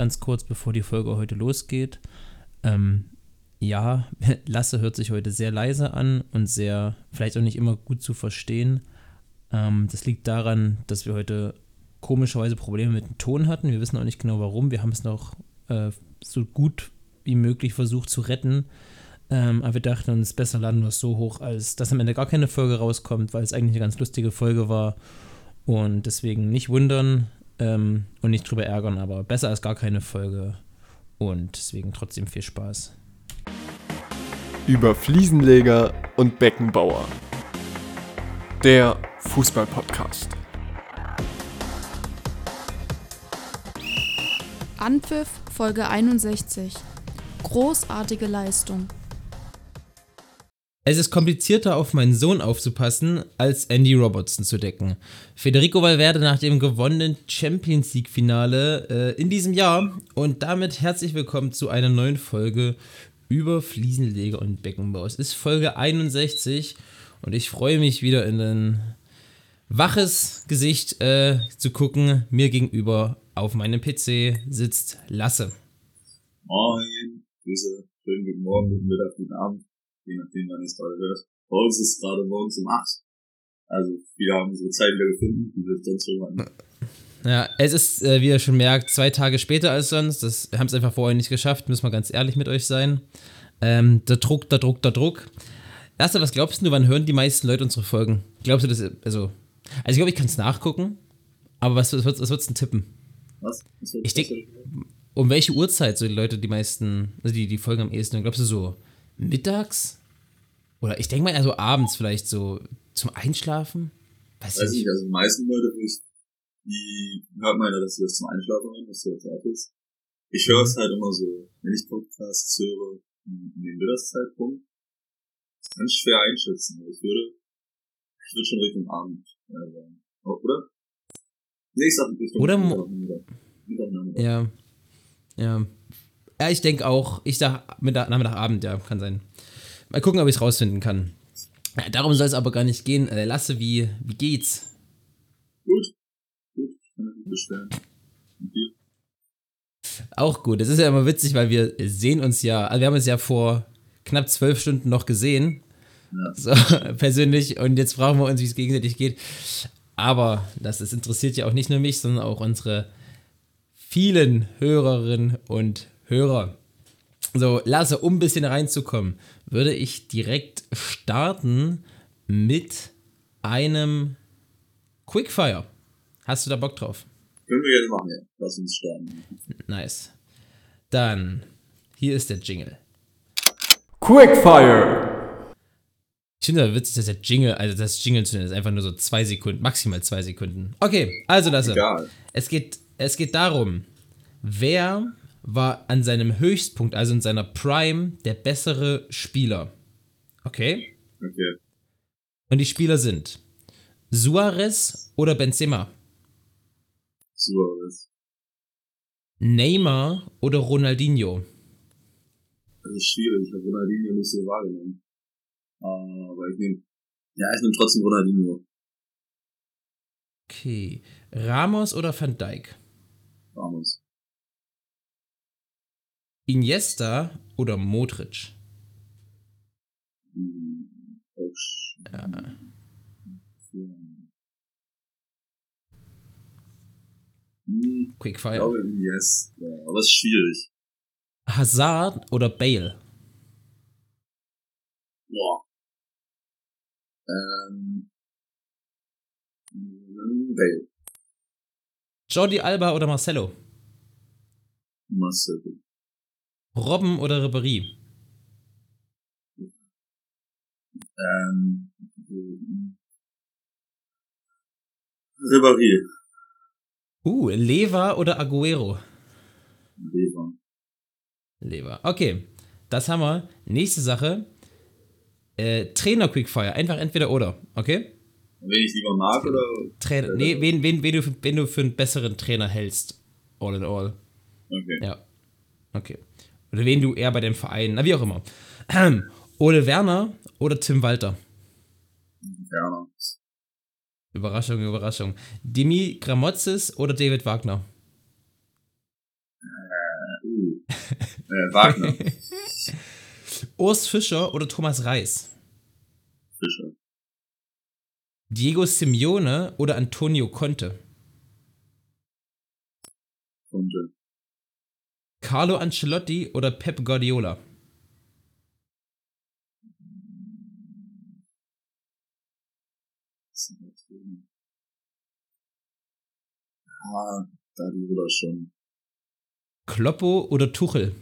ganz kurz, bevor die Folge heute losgeht. Ähm, ja, Lasse hört sich heute sehr leise an und sehr, vielleicht auch nicht immer gut zu verstehen. Ähm, das liegt daran, dass wir heute komischerweise Probleme mit dem Ton hatten. Wir wissen auch nicht genau warum. Wir haben es noch äh, so gut wie möglich versucht zu retten. Ähm, aber wir dachten uns, besser laden wir es so hoch, als dass am Ende gar keine Folge rauskommt, weil es eigentlich eine ganz lustige Folge war. Und deswegen nicht wundern ähm, und nicht drüber ärgern, aber besser als gar keine Folge. Und deswegen trotzdem viel Spaß. Über Fliesenleger und Beckenbauer. Der Fußballpodcast. Anpfiff Folge 61. Großartige Leistung. Es ist komplizierter, auf meinen Sohn aufzupassen, als Andy Robertson zu decken. Federico Valverde nach dem gewonnenen Champions League-Finale äh, in diesem Jahr. Und damit herzlich willkommen zu einer neuen Folge über Fliesenleger und Beckenbau. Es ist Folge 61 und ich freue mich wieder in ein waches Gesicht äh, zu gucken. Mir gegenüber auf meinem PC sitzt Lasse. Moin, Grüße, schönen guten Morgen, guten Mittag, guten Abend je nachdem, wann es gerade hört. Bei uns ist es gerade morgens um 8. Also, wir haben unsere Zeit wieder gefunden, die wir sonst schon hatten. Ja, es ist, äh, wie ihr schon merkt, zwei Tage später als sonst. Das haben es einfach vorher nicht geschafft, müssen wir ganz ehrlich mit euch sein. Ähm, der Druck, der Druck, der Druck. Erste, was glaubst du, wann hören die meisten Leute unsere Folgen? Glaubst du das, also, also ich glaube, ich kann es nachgucken, aber was, was, was würdest du tippen? Was? was ich denke, um welche Uhrzeit so die Leute die meisten, also die, die Folgen am ehesten, glaubst du so mittags? Oder ich denke mal eher so abends vielleicht so zum Einschlafen? Weiß, Weiß nicht, also die meisten Leute, die hört man ja, dass sie das zum Einschlafen hören, dass der Tag ist. Ich höre es halt immer so, wenn ich Podcasts höre, in dem Mittagszeitpunkt. Das ich schwer einschätzen. Ich würde, ich würde schon Richtung Abend äh, sagen. Oder? Nee, ich sag Richtung Oder Mittag. Mittag, Ja. Ja. Ja, ich denke auch, ich sag Mittag, Nachmittag, Abend, ja, kann sein. Mal gucken, ob ich es rausfinden kann. Ja, darum soll es aber gar nicht gehen. Äh, Lasse, wie, wie geht's? Gut. Gut, ich kann mich beschweren. Und dir? Auch gut. Das ist ja immer witzig, weil wir sehen uns ja, also wir haben uns ja vor knapp zwölf Stunden noch gesehen. Ja. So, persönlich. Und jetzt fragen wir uns, wie es gegenseitig geht. Aber das, das interessiert ja auch nicht nur mich, sondern auch unsere vielen Hörerinnen und Hörer. So, Lasse, um ein bisschen reinzukommen, würde ich direkt starten mit einem Quickfire. Hast du da Bock drauf? Können wir jetzt machen, ja. Lass uns starten. Nice. Dann, hier ist der Jingle. Quickfire! Ich finde aber witzig, dass der Jingle, also das Jingle zu nennen, ist einfach nur so zwei Sekunden, maximal zwei Sekunden. Okay, also Lasse. Egal. Es geht, es geht darum, wer war an seinem Höchstpunkt, also in seiner Prime, der bessere Spieler. Okay? Okay. Und die Spieler sind Suarez oder Benzema? Suarez. Neymar oder Ronaldinho? Das ist schwierig, ich habe Ronaldinho nicht so wahrgenommen. Aber ich nehme, ja, ich nehme trotzdem Ronaldinho. Okay. Ramos oder Van Dijk? Ramos. Iniesta oder Modric? Ja. Quickfire. Ich glaube Iniesta, aber es ist schwierig. Hazard oder Bale? Boah. Ähm. Bale. Jordi Alba oder Marcelo? Marcelo. Robben oder Ribéry? Ähm, Ribéry. Uh, Lever oder Aguero? Lever. Lever. Okay, das haben wir. Nächste Sache. Äh, Trainer Quickfire. Einfach entweder oder, okay? Wen ich lieber mag oder? Trainer. Nee, wen, wen, wen, du, wen du für einen besseren Trainer hältst. All in all. Okay. Ja. Okay. Oder wen du eher bei dem Verein, na wie auch immer. Ole Werner oder Tim Walter? Werner. Überraschung, Überraschung. Demi Gramotzes oder David Wagner? Uh. Äh, Wagner. Urs Fischer oder Thomas Reis? Fischer. Diego Simeone oder Antonio Conte? Conte. Carlo Ancelotti oder Pep Guardiola? Ah, Guardiola schon. Kloppo oder Tuchel?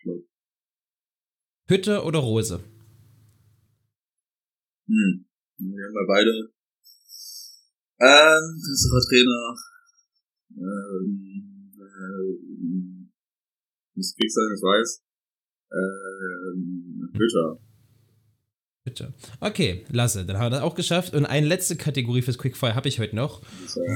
Klopp. Hütte oder Rose? Hm. Wir haben wir beide. Ähm, besserer Trainer. Ähm, äh, muss Krieg sein, ich weiß. Ähm, Hütter. Bitte. Okay, lasse. Dann haben wir das auch geschafft. Und eine letzte Kategorie fürs Quickfire habe ich heute noch.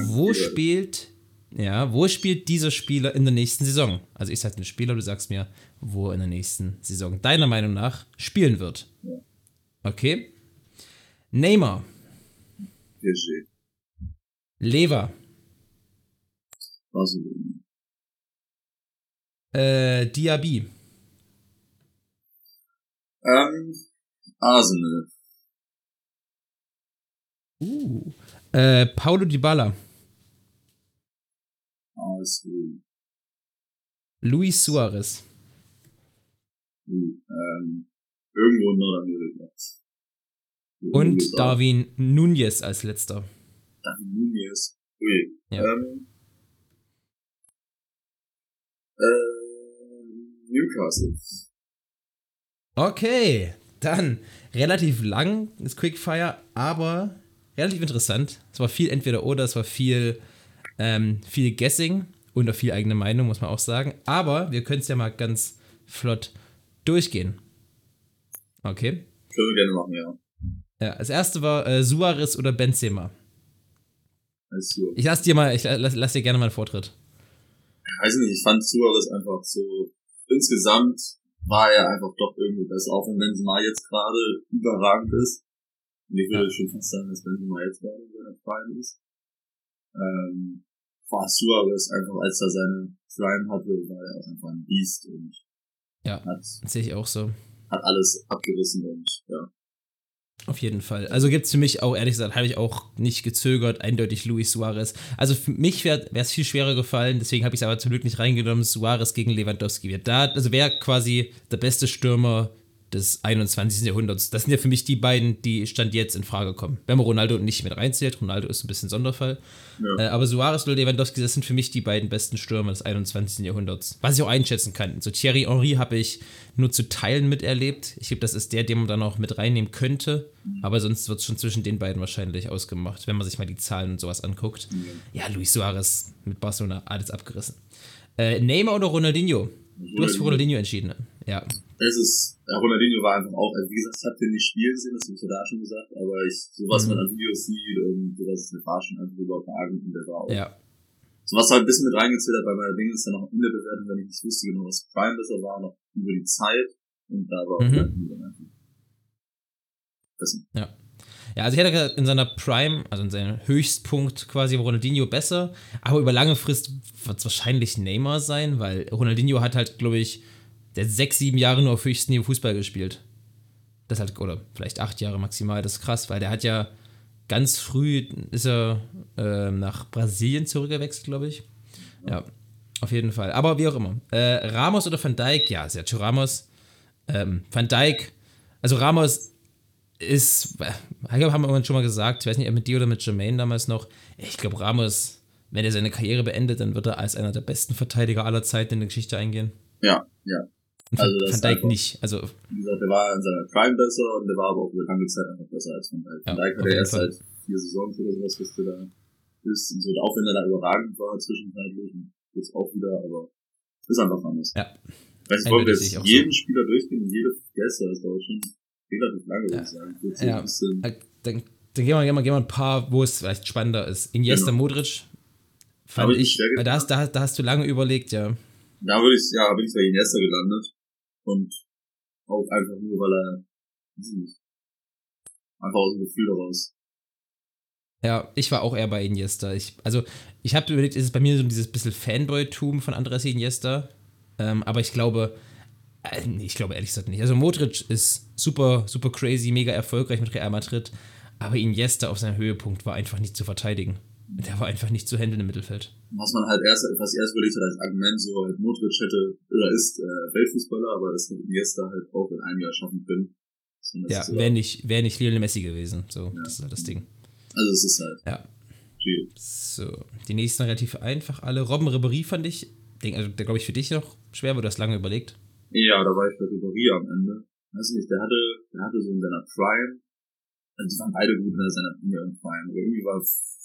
Wo spielt, ja, wo spielt dieser Spieler in der nächsten Saison? Also ich sage den Spieler, du sagst mir, wo er in der nächsten Saison deiner Meinung nach spielen wird. Ja. Okay. Neymar, PSG. Lever, Barcelona. Äh, Diaby, Ähm, Arsenal. uh, äh, Paulo Dybala, ASU. Luis Suarez, Uh, ähm, irgendwo in Nordamerika. und. Darwin Nunez als letzter. Darwin Nunez. Ui. Ja. Ähm, äh, Newcastle. Okay, dann relativ lang das Quickfire, aber relativ interessant. Es war viel entweder oder, es war viel, ähm, viel Guessing und auch viel eigene Meinung, muss man auch sagen. Aber wir können es ja mal ganz flott durchgehen. Okay. Können wir gerne machen, ja. Ja, als erste war äh, Suarez oder Benzema. Ich lass dir mal, ich lass, lass dir gerne mal einen Vortritt. Weiß nicht, ich fand Suarez einfach so, insgesamt war er einfach doch irgendwie besser, auch wenn Benzema jetzt gerade überragend ist. Und ich würde schon fast sagen, dass Benzema jetzt gerade in seiner Prime ist. Ähm, war Suarez einfach, als er seine Prime hatte, war er auch einfach ein Biest und Ja, hat, sehe ich auch so. hat alles abgerissen und ja. Auf jeden Fall. Also gibt es für mich auch, ehrlich gesagt, habe ich auch nicht gezögert, eindeutig Luis Suarez. Also für mich wäre es viel schwerer gefallen, deswegen habe ich es aber zum Glück nicht reingenommen, Suarez gegen Lewandowski. Wer da, also wer quasi der beste Stürmer des 21. Jahrhunderts. Das sind ja für mich die beiden, die Stand jetzt in Frage kommen. Wenn man Ronaldo nicht mit reinzählt, Ronaldo ist ein bisschen Sonderfall. Ja. Äh, aber Suarez oder Lewandowski, das sind für mich die beiden besten Stürmer des 21. Jahrhunderts. Was ich auch einschätzen kann. So Thierry Henry habe ich nur zu Teilen miterlebt. Ich glaube, das ist der, den man dann auch mit reinnehmen könnte. Aber sonst wird es schon zwischen den beiden wahrscheinlich ausgemacht, wenn man sich mal die Zahlen und sowas anguckt. Ja, Luis Suarez mit Barcelona, alles abgerissen. Äh, Neymar oder Ronaldinho? Du hast für Ronaldinho entschieden. ne? Ja. Es ist, ja, Ronaldinho war einfach auch, also wie gesagt, ich habe den nicht spielen sehen, das habe ich ja da schon gesagt, aber ich, sowas Mhm. man an Videos sieht und sowas, der war schon einfach überragend und der war auch Ja. So was halt ein bisschen mit reingezählt hat bei meiner Dinge ist dann noch in der Bewertung, wenn ich nicht wusste genau, was Prime besser war, noch über die Zeit und da war Mhm. Ronaldinho dann einfach. Ja. Ja, also ich hätte gesagt, in seiner Prime, also in seinem Höchstpunkt quasi, Ronaldinho besser, aber über lange Frist wird es wahrscheinlich Neymar sein, weil Ronaldinho hat halt, glaube ich, der hat sechs, sieben Jahre nur auf höchstem Niveau Fußball gespielt. Das halt, oder vielleicht acht Jahre maximal, das ist krass, weil der hat ja ganz früh ist er äh, nach Brasilien zurückgewechselt, glaube ich. Ja, auf jeden Fall. Aber wie auch immer. Äh, Ramos oder Van Dijk? Ja, Sergio Ramos. Ähm, Van Dijk, also Ramos ist, äh, haben wir schon mal gesagt, ich weiß nicht, mit dir oder mit Jermaine damals noch, ich glaube, Ramos, wenn er seine Karriere beendet, dann wird er als einer der besten Verteidiger aller Zeiten in die Geschichte eingehen. ja, ja. Also Van, das Van Dijk einfach- nicht. Also, Wie gesagt, der war in seiner Prime besser und der war aber auch über lange Zeit einfach besser als Van Dijk. Ja, Van Dijk auf hat er jeden erst Fall. seit vier Saisons oder sowas, bis der da ist und so. Auch wenn er da überragend war zwischenzeitlich und jetzt auch wieder, aber ist einfach anders. Ja. Weiß nicht, wollen wir jetzt jeden Spieler durchgehen und jede Gäste, das dauert schon relativ lange, würde ich sagen. Jetzt so Ja. bisschen, äh, dann, dann gehen, wir, gehen, wir, gehen wir ein paar, wo es vielleicht spannender ist. Iniesta, Genau. Modric, fand ich ich, weil da hast, da, da hast du lange überlegt, ja. da würde ich, ja, bin ich bei Iniesta gelandet und auch einfach nur, weil er, einfach aus dem Gefühl heraus Ja, ich war auch eher bei Iniesta. Ich, also, ich habe überlegt, ist es bei mir so dieses bisschen Fanboy-Tum von Andres Iniesta. Ähm, aber ich glaube, äh, ich glaube ehrlich gesagt nicht. Also, Modric ist super, super crazy, mega erfolgreich mit Real Madrid. Aber Iniesta auf seinem Höhepunkt war einfach nicht zu verteidigen. Der war einfach nicht zu handeln im Mittelfeld. Was man halt erst, was erst überlegt hat als Argument, so halt Modric hätte, oder ist äh, Weltfußballer, aber das hätte Iniesta halt auch in einem Jahr schaffen können. Ja, wäre nicht, wär nicht Lionel Messi gewesen. So, ja. das ist halt das Ding. Also es ist halt. Ja. Schwierig. So, die nächsten relativ einfach alle. Robben Ribéry fand ich, also der glaube ich für dich noch schwer, weil du hast lange überlegt. Ja, da war ich bei Ribéry am Ende. Weiß nicht, der hatte, der hatte so in seiner Prime, also die waren beide gut in seiner in ihren Prime, aber irgendwie war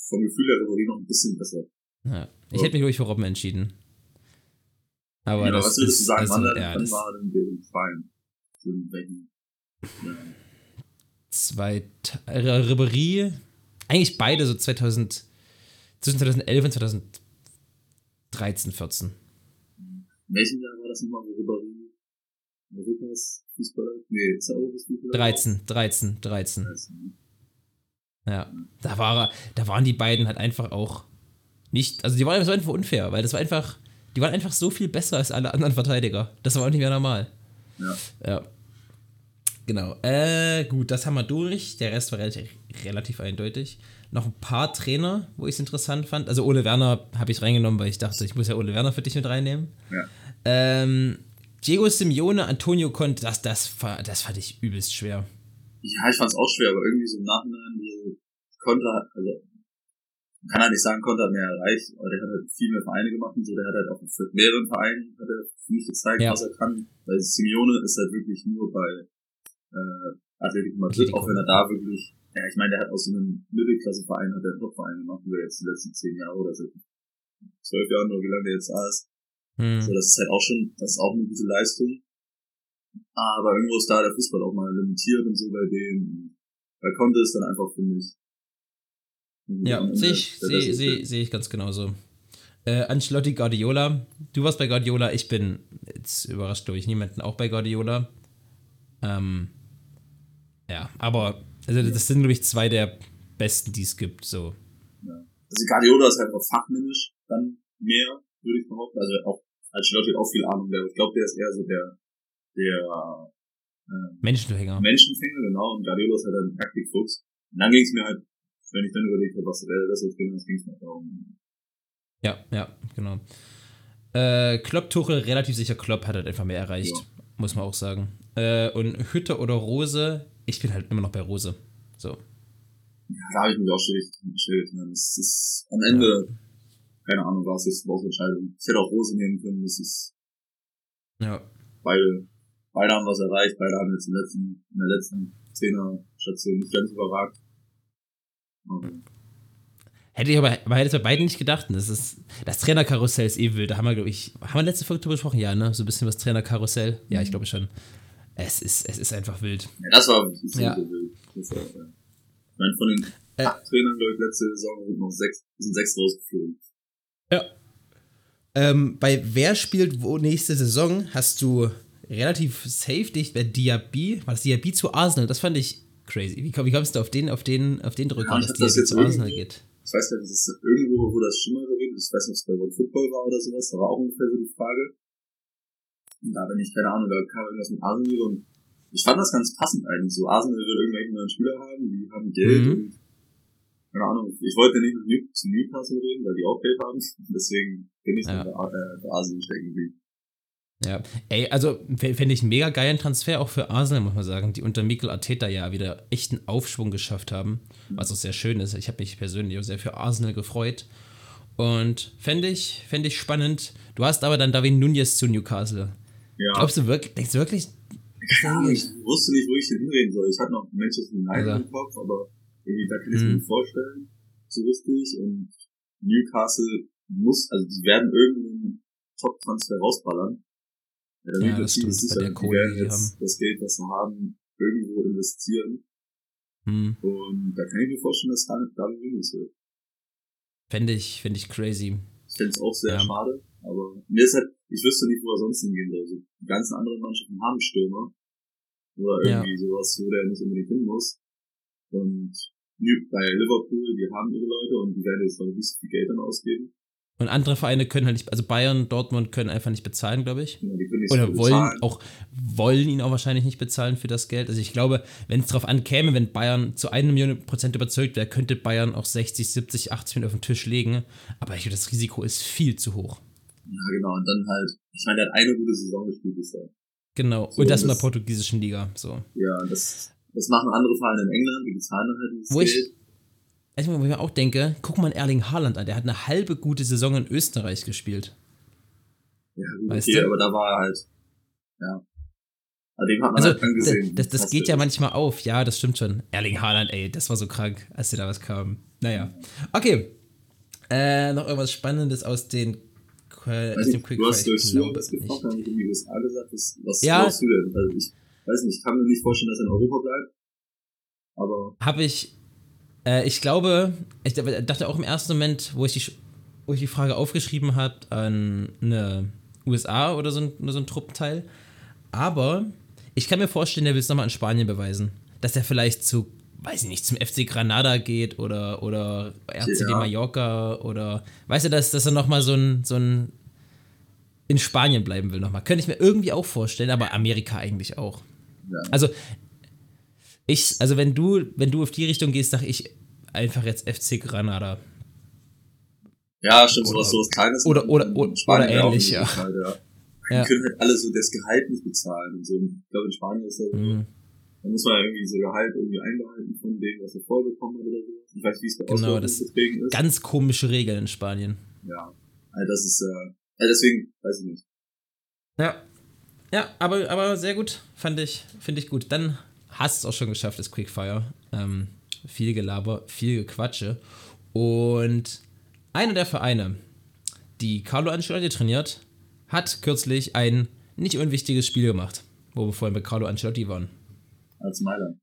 vom Gefühl der Ribéry noch ein bisschen besser. Ja, ich hätte mich ruhig für Robben entschieden. Aber ja, das was würdest du sagen, also, wann, ja, wann war denn der Prime? Für welchen? Ja. Zwei, Ribéry, eigentlich beide so 2000, zwischen 2011 und 2013, 14. welchem Jahr war das nochmal, wo Ribéry Europas Fußballer? Nee, ist er Europas Fußballer? 13, 13, 13. 13. Ja, da, war, da waren die beiden halt einfach auch nicht, also die waren einfach unfair, weil das war einfach, die waren einfach so viel besser als alle anderen Verteidiger. Das war auch nicht mehr normal. Ja. Ja. Genau. Äh, gut, das haben wir durch. Der Rest war relativ, relativ eindeutig. Noch ein paar Trainer, wo ich es interessant fand. Also Ole Werner habe ich reingenommen, weil ich dachte, ich muss ja Ole Werner für dich mit reinnehmen. Ja. Ähm, Diego Simeone, Antonio Conte, das, das, das fand ich übelst schwer. Ja, ich fand es auch schwer, aber irgendwie so im Nachhinein, so Conte, also man kann halt nicht sagen, Conte hat mehr erreicht, aber der hat halt viel mehr Vereine gemacht und so, der hat halt auch für mehreren Vereinen hat er für mich gezeigt, ja. was er kann. Weil Simeone ist halt wirklich nur bei äh, Atletico Madrid, auch wenn er da wirklich, ja, ich meine, der hat aus so einem Mittelklasseverein, hat er einen Topverein gemacht, über jetzt die letzten zehn Jahre oder seit zwölf Jahren oder wie lange der jetzt da ist. Hm. So, das ist halt auch schon, das ist auch eine gute Leistung. Aber irgendwo ist da der Fußball auch mal limitiert und so bei dem. Bei Conte ist dann einfach, finde ich. Ja, sehe ich, sehe seh, seh ich ganz genauso. Äh, Ancelotti Guardiola. Du warst bei Guardiola, ich bin, jetzt überrascht glaube ich niemanden, auch bei Guardiola. Ähm, ja, aber also das sind, glaube ich, zwei der besten, die es gibt. So. Ja. Also Guardiola ist halt auch fachmännisch dann mehr, würde ich behaupten. Also auch Ancelotti hat auch viel Ahnung, aber ich glaube, der ist eher so der, der äh, Menschenfänger. Menschenfänger, genau. Und Guardiola ist halt ein Taktikfuchs. Und dann ging es mir halt, wenn ich dann überlegt habe, was wäre das drin, das ging es mir darum. Ja, ja, genau. Äh, Klopp Tuchel, relativ sicher Klopp hat halt einfach mehr erreicht, ja. muss man auch sagen. Äh, und Hütte oder Rose, ich bin halt immer noch bei Rose. So. Ja, da habe ich mich auch schwierig. Das ist am Ende, ja. keine Ahnung, war es jetzt Bauchentscheidung. Ich hätte auch Rose nehmen können, das ist. Ja. Beide, beide haben was erreicht, beide haben jetzt in, letzten, in der letzten Trainerstation nicht ganz überragt. Hätte ich aber, aber hätte ich bei beiden nicht gedacht. Das ist, das Trainerkarussell ist eh wild. Da haben wir, glaube ich, haben wir letzte Folge drüber gesprochen? Ja, ne? So ein bisschen was Trainerkarussell. Ja, ich glaube schon. Es ist, es ist einfach wild. Ja, das war ja. so wild. Das war, ja. Ich meine, von den äh, acht Trainern, glaube ich, letzte Saison sind noch sechs, sind sechs rausgeflogen. Ja. Ähm, bei Wer spielt wo nächste Saison hast du relativ safe dich bei Diaby, war das Diaby zu Arsenal? Das fand ich crazy. Wie, wie kommst du auf den, auf den, auf den Drücker, ja, dass Diaby zu Arsenal geht? Ich weiß nicht, das ist irgendwo, wo das schon mal geredet ist. Ich weiß nicht, ob es bei World Football war oder sowas. Da war auch ungefähr so die Frage. Und da bin ich, keine Ahnung, da kam irgendwas mit Arsenal und ich fand das ganz passend eigentlich. So, Arsenal will irgendwelche neuen Spieler haben, die haben Geld mhm. und keine Ahnung, ich wollte nicht mit New zu Newcastle reden, weil die auch Geld haben. Deswegen bin ich ja. bei, äh, bei Arsenal stecken geblieben. Ja, ey, also fände ich einen mega geilen Transfer auch für Arsenal, muss man sagen, die unter Mikel Arteta ja wieder echt einen Aufschwung geschafft haben, was auch sehr schön ist. Ich habe mich persönlich auch sehr für Arsenal gefreut und fände ich, fänd ich spannend. Du hast aber dann David Nunez zu Newcastle. Ja. Glaubst du wirklich, denkst du wirklich? Ja, ich wusste nicht, wo ich den hinreden soll. Ich hatte noch Manchester United also. im Kopf, aber irgendwie da kann ich mir mhm. nicht vorstellen, so richtig. Und Newcastle muss, also die werden irgendeinen Top-Transfer rausballern. Ja, ja das stimmt, sicher, bei der Kohle, die jetzt das Geld, was sie haben, irgendwo investieren. Hm. Und da kann ich mir vorstellen, dass David Williams wird. Fände ich, fände ich crazy. Ich fände es auch sehr ja. schade, aber mir ist halt, ich wüsste nicht, wo er sonst hingehen soll. Also, die ganzen anderen Mannschaften haben Stürmer. Oder irgendwie ja. sowas, wo der nicht unbedingt hin muss. Und bei Liverpool, die haben ihre Leute und die werden jetzt noch nicht so viel Geld dann ausgeben. Und andere Vereine können halt nicht, also Bayern, Dortmund können einfach nicht bezahlen, glaube ich. Ja, Oder wollen bezahlen. auch, wollen ihn auch wahrscheinlich nicht bezahlen für das Geld. Also ich glaube, wenn es darauf ankäme, wenn Bayern zu einer Million Prozent überzeugt wäre, könnte Bayern auch 60, 70, 80 Millionen auf den Tisch legen. Aber ich glaube, das Risiko ist viel zu hoch. Ja, genau. Und dann halt, ich meine, der hat eine gute Saison gespielt bisher. Genau. So, Und das in der das- portugiesischen Liga. So. Ja, das, das machen andere Vereine in England, die bezahlen dann halt dieses Wo ich, Also, wo ich mir auch denke, guck mal Erling Haaland an, der hat eine halbe gute Saison in Österreich gespielt. Ja, gut, Weißt okay, du? aber da war er halt, ja. Aber dem hat man Also, halt angesehen. das, das, das geht ja manchmal auf. Ja, das stimmt schon. Erling Haaland, ey, das war so krank, als dir da was kam. Naja. Okay. Äh, noch irgendwas Spannendes aus den äh, aus dem nicht, Quick du hast durch gefragt, haben in die USA gesagt, was, was Ja. glaubst du denn? Also ich weiß nicht, ich kann mir nicht vorstellen, dass er in Europa bleibt. Aber Habe ich, äh, ich glaube, ich dachte auch im ersten Moment, wo ich die, wo ich die Frage aufgeschrieben habe, an eine USA oder so ein, so ein Truppenteil. Aber ich kann mir vorstellen, der will es nochmal in Spanien beweisen. Dass er vielleicht zu, weiß ich nicht, zum FC Granada geht oder, oder RCD Ja. Mallorca oder, weißt du, dass, dass er nochmal so ein, so ein in Spanien bleiben will nochmal. Könnte ich mir irgendwie auch vorstellen, aber Amerika eigentlich auch. ja. Also, ich, also wenn du, wenn du auf die Richtung gehst, sag ich einfach jetzt FC Granada. Ja, stimmt, Oder- sowas, sowas Kleines. oder- oder- oder- Spanien oder ähnlich, ja. Möglichkeit, ja. Ja. Die können halt alle so das Gehalt nicht bezahlen und so. Ich glaube, in Spanien ist ja so, Mhm. da muss man ja irgendwie so Gehalt irgendwie einbehalten von dem, was er vorbekommen hat oder so. Ich weiß, wie es bei Genau, das- ist. Ganz komische Regeln in Spanien. Ja. Also das ist, äh, also deswegen, weiß ich nicht. Ja. Ja, aber, aber sehr gut. Fand ich, finde ich gut. Dann hast es auch schon geschafft, das Quickfire. Ähm, viel Gelaber, viel Gequatsche. Und einer der Vereine, die Carlo Ancelotti trainiert, hat kürzlich ein nicht unwichtiges Spiel gemacht, wo wir vorhin bei Carlo Ancelotti waren. Als Mailand.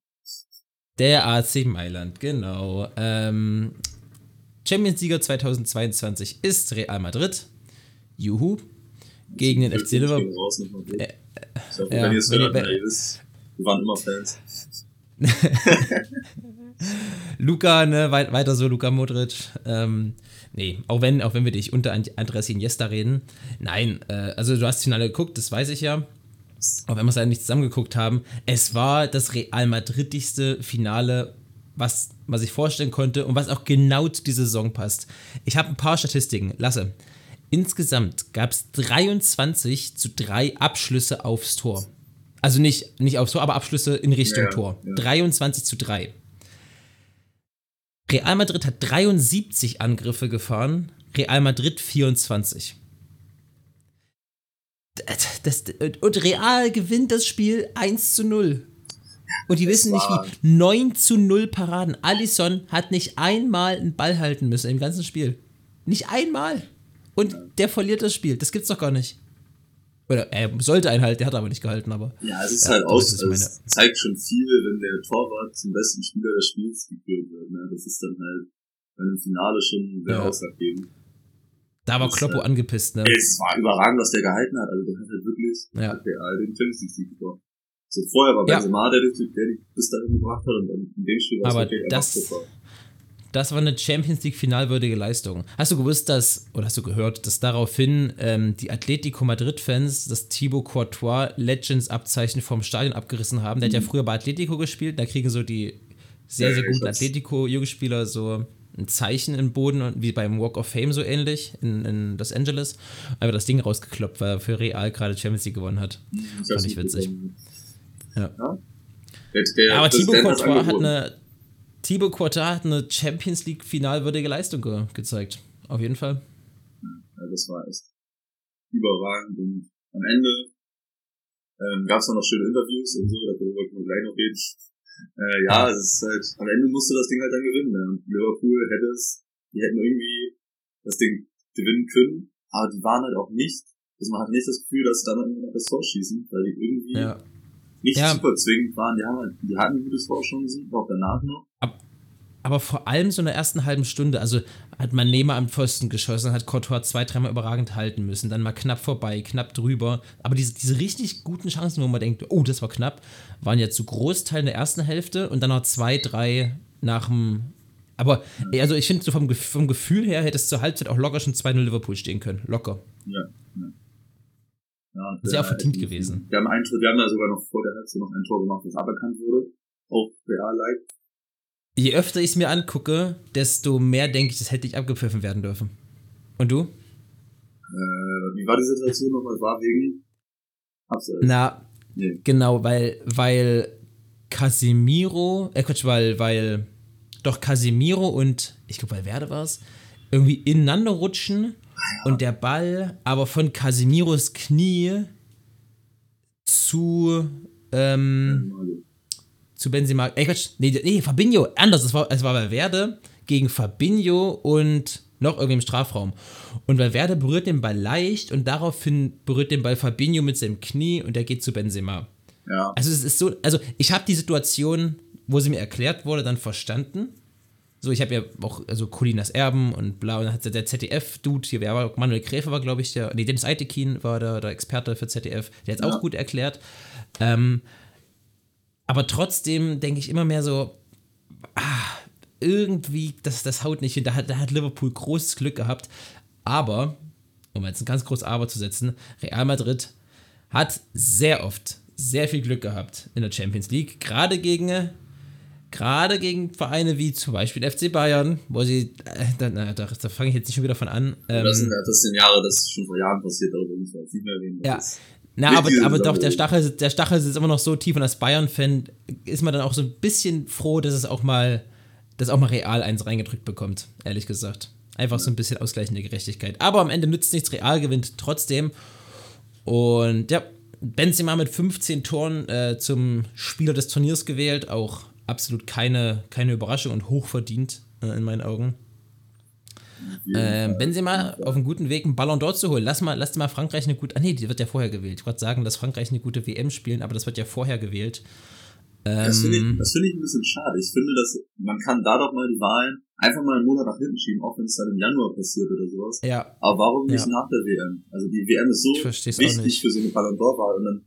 Der AC Mailand, genau. Ähm, Champions-Sieger 2022 ist Real Madrid. Juhu. Gegen den FC Liverpool. Madrid. Äh, Ich hoffe, ja, wenn ihr es wenn hört, wisst, wir waren immer Fans. Luca, ne, wei- weiter so, Luca Modric. Ähm, nee, auch wenn, auch wenn wir dich unter Andres Iniesta reden. Nein, äh, also du hast das Finale geguckt, das weiß ich ja. Auch wenn wir es leider nicht zusammengeguckt haben. Es war das Real Madridigste Finale, was man sich vorstellen konnte und was auch genau zu dieser Saison passt. Ich habe ein paar Statistiken. Lasse. Insgesamt gab es 23 zu 3 Abschlüsse aufs Tor. Also nicht, nicht aufs Tor, aber Abschlüsse in Richtung Ja, Tor. ja. 23 zu 3. Real Madrid hat 73 Angriffe gefahren, Real Madrid 24. Das, das, und Real gewinnt das Spiel 1 zu 0. Und die wissen nicht wie. 9 zu 0 Paraden. Alisson hat nicht einmal einen Ball halten müssen im ganzen Spiel. Nicht einmal. Und der verliert das Spiel. Das gibt's doch gar nicht. Oder er sollte einen halten, der hat aber nicht gehalten, aber. Ja, es ist Ja, halt aus, ist also meine- es zeigt schon viel, wenn der Torwart zum besten Spieler des Spiels gekürt wird. Ne? Das ist dann halt bei einem Finale schon sehr Ja. ausschlaggebend. Da war Das, Kloppo äh, angepisst, ne? Es war überragend, was der gehalten hat. Also der hat halt wirklich Ja. hat Real den Champions League gebracht. So vorher war Ja. Benzema, der, den- der die bis dahin gebracht hat und dann in dem Spiel war es wirklich einfach das- super. Das war eine Champions League finalwürdige Leistung. Hast du gewusst, dass, oder hast du gehört, dass daraufhin ähm, die Atletico Madrid-Fans das Thibaut Courtois Legends-Abzeichen vom Stadion abgerissen haben? Der hat ja früher bei Atletico gespielt, da kriegen so die sehr, Ja, sehr guten. Atletico-Jugendspieler so ein Zeichen im Boden, und- wie beim Walk of Fame so ähnlich in, in Los Angeles. Einfach das Ding rausgekloppt, weil er für Real gerade Champions League gewonnen hat. Ich Fand weiß ich nicht, witzig. ähm, Ja. Der, der Aber Thibaut Courtois hat eine Thibaut Courtois hat eine Champions League finalwürdige Leistung ge gezeigt. Auf jeden Fall. Ja, das war echt überragend. Und am Ende ähm, gab es dann noch schöne Interviews und so, darüber können wir gleich noch reden. Äh, ja, es ist halt, am Ende musste das Ding halt dann gewinnen. Ne? Und Liverpool hätte es, die hätten irgendwie das Ding gewinnen können, aber die waren halt auch nicht, also man hatte nicht das Gefühl, dass sie dann immer noch das Tor schießen, weil die irgendwie Ja. Nicht Ja. super zwingend waren. Die, haben, halt- die hatten ein gutes Torchancen, auch danach noch. Aber vor allem so in der ersten halben Stunde, also hat man Nehmer am Pfosten geschossen, hat Courtois zwei, dreimal überragend halten müssen, dann mal knapp vorbei, knapp drüber. Aber diese, diese richtig guten Chancen, wo man denkt, oh, das war knapp, waren ja zu Großteil in der ersten Hälfte und dann noch zwei, drei nach dem. Aber, also ich finde, so vom, vom Gefühl her hätte es zur Halbzeit auch locker schon 2-0 Liverpool stehen können. Locker. Ja, ja. Sehr äh, verdient die- gewesen. Wir haben, ein Tor, wir haben da sogar noch vor der Halbzeit noch ein Tor gemacht, das aberkannt wurde. Auch real leid. Je öfter ich es mir angucke, desto mehr denke ich, das hätte nicht abgepfiffen werden dürfen. Und du? Äh, wie war die Situation nochmal? War wegen Abseits. Na, Nee. genau, weil, weil Casemiro, äh Quatsch, weil, weil, doch Casemiro und, ich glaube, Valverde war es, irgendwie ineinander rutschen und der Ball aber von Casemiros Knie zu, ähm, zu Benzema, äh Quatsch, nee, nee, Fabinho, anders, es war, es war Valverde gegen Fabinho und noch irgendwie im Strafraum. Und Valverde berührt den Ball leicht und daraufhin berührt den Ball Fabinho mit seinem Knie und der geht zu Benzema. ja. Also es ist so, also ich habe die Situation, wo sie mir erklärt wurde, dann verstanden. So, ich habe ja auch, also Colinas Erben und bla, und dann hat der ZDF-Dude, hier, war, Manuel Gräfe war, glaube ich, der, nee, Dennis Eitekin war der, der Experte für ZDF, der hat es Ja. auch gut erklärt. Ähm, aber trotzdem denke ich immer mehr so, ah, irgendwie, das, das haut nicht hin. Da hat, da hat Liverpool großes Glück gehabt. Aber, um jetzt ein ganz großes Aber zu setzen, Real Madrid hat sehr oft sehr viel Glück gehabt in der Champions League. Gerade gegen, gerade gegen Vereine wie zum Beispiel FC Bayern, wo sie, äh, da, na, da, da fange ich jetzt nicht schon wieder von an. Ähm, das, sind, das sind Jahre, das ist schon vor Jahren passiert, darüber muss man nicht mehr reden. Ja. Ist- Na, aber, aber doch, der Stachel, der Stachel sitzt immer noch so tief und als Bayern-Fan ist man dann auch so ein bisschen froh, dass es auch mal, dass auch mal real eins reingedrückt bekommt, ehrlich gesagt. Einfach so ein bisschen ausgleichende Gerechtigkeit. Aber am Ende nützt nichts, Real gewinnt trotzdem. Und ja, Benzema mit 15 Toren äh, zum Spieler des Turniers gewählt, auch absolut keine, keine Überraschung und hochverdient äh, in meinen Augen. Ähm, Benzema auf einem guten Weg, einen Ballon d'Or zu holen. Lass mal, lass mal Frankreich eine gute. Ah, nee, die wird ja vorher gewählt. Ich wollte sagen, dass Frankreich eine gute WM spielen, aber das wird ja vorher gewählt. Das finde ich, Ähm, das finde ich ein bisschen schade. Ich finde, dass man kann da doch mal die Wahlen einfach mal einen Monat nach hinten schieben, auch wenn es dann im Januar passiert oder sowas. ja, Aber warum nicht Ja. nach der WM? Also die WM ist so wichtig für so eine Ballon d'Or-Wahl und dann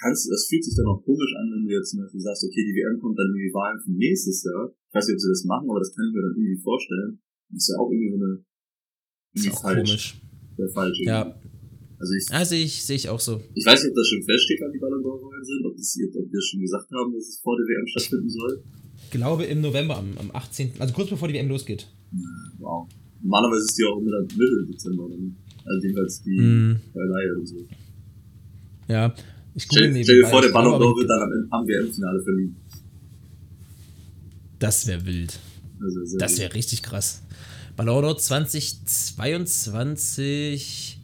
kannst du, das fühlt sich dann auch komisch an, wenn du jetzt zum Beispiel sagst, okay, die WM kommt dann in die Wahlen für nächstes Jahr. Ich weiß nicht, ob sie das machen, aber das kann ich mir dann irgendwie vorstellen. Das ist ja auch irgendwie so eine, ist auch falsch. komisch. Sehr falsch. Ja. Also ich, also ich sehe ich auch so. ich weiß nicht, ob das schon feststeht, wann die Ballon d'Or-Wahlen sind, ob, das, ob wir schon gesagt haben, dass es vor der WM stattfinden soll. Ich glaube im November, am, am 18., also kurz bevor die WM losgeht. Wow. Normalerweise ist die auch immer dann Mitte Dezember oder nicht? Also jedenfalls die Mm, bei Leihe oder so. ja, ich Stell, google stell dir vor, der Ballon d'Or wird dann am, Ende- am WM-Finale verliehen. Das wäre wild. Das wäre richtig krass. Ballon d'Or 2022.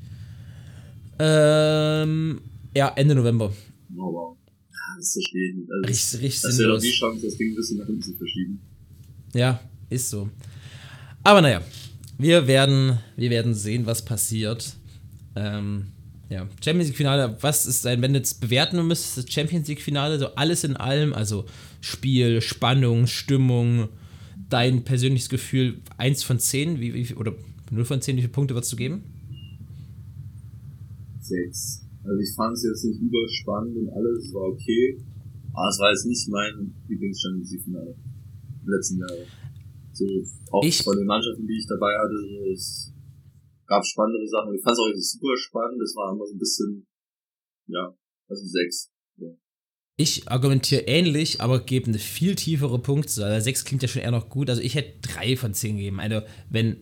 Ähm, ja, Ende November. Oh, wow. Ja, Das verstehe ich nicht. Also Richtig, richtig das wäre doch die Chance, das Ding ein bisschen nach hinten zu verschieben. Ja, ist so. Aber naja, wir werden, wir werden sehen, was passiert. Ähm, ja, Champions League Finale, was ist dein, wenn du jetzt bewerten müsstest, das Champions League Finale, so alles in allem, also Spiel, Spannung, Stimmung, dein persönliches Gefühl, 1 von 10, wie, wie, oder 0 von 10, wie viele Punkte würdest du geben? Sechs. Also ich fand es jetzt nicht überspannend und alles, es war okay. Aber es war jetzt nicht mein Lieblings-Champions League-Finale. Im letzten Jahr. So, auch Ich- von den Mannschaften, die ich dabei hatte, so, es gab spannendere Sachen. Ich fand es auch super spannend, es war immer so ein bisschen, ja, also sechs. Ich argumentiere ähnlich, aber gebe eine viel tiefere Punktzahl. 6 klingt ja schon eher noch gut. Also ich hätte 3 von 10 gegeben. Also wenn.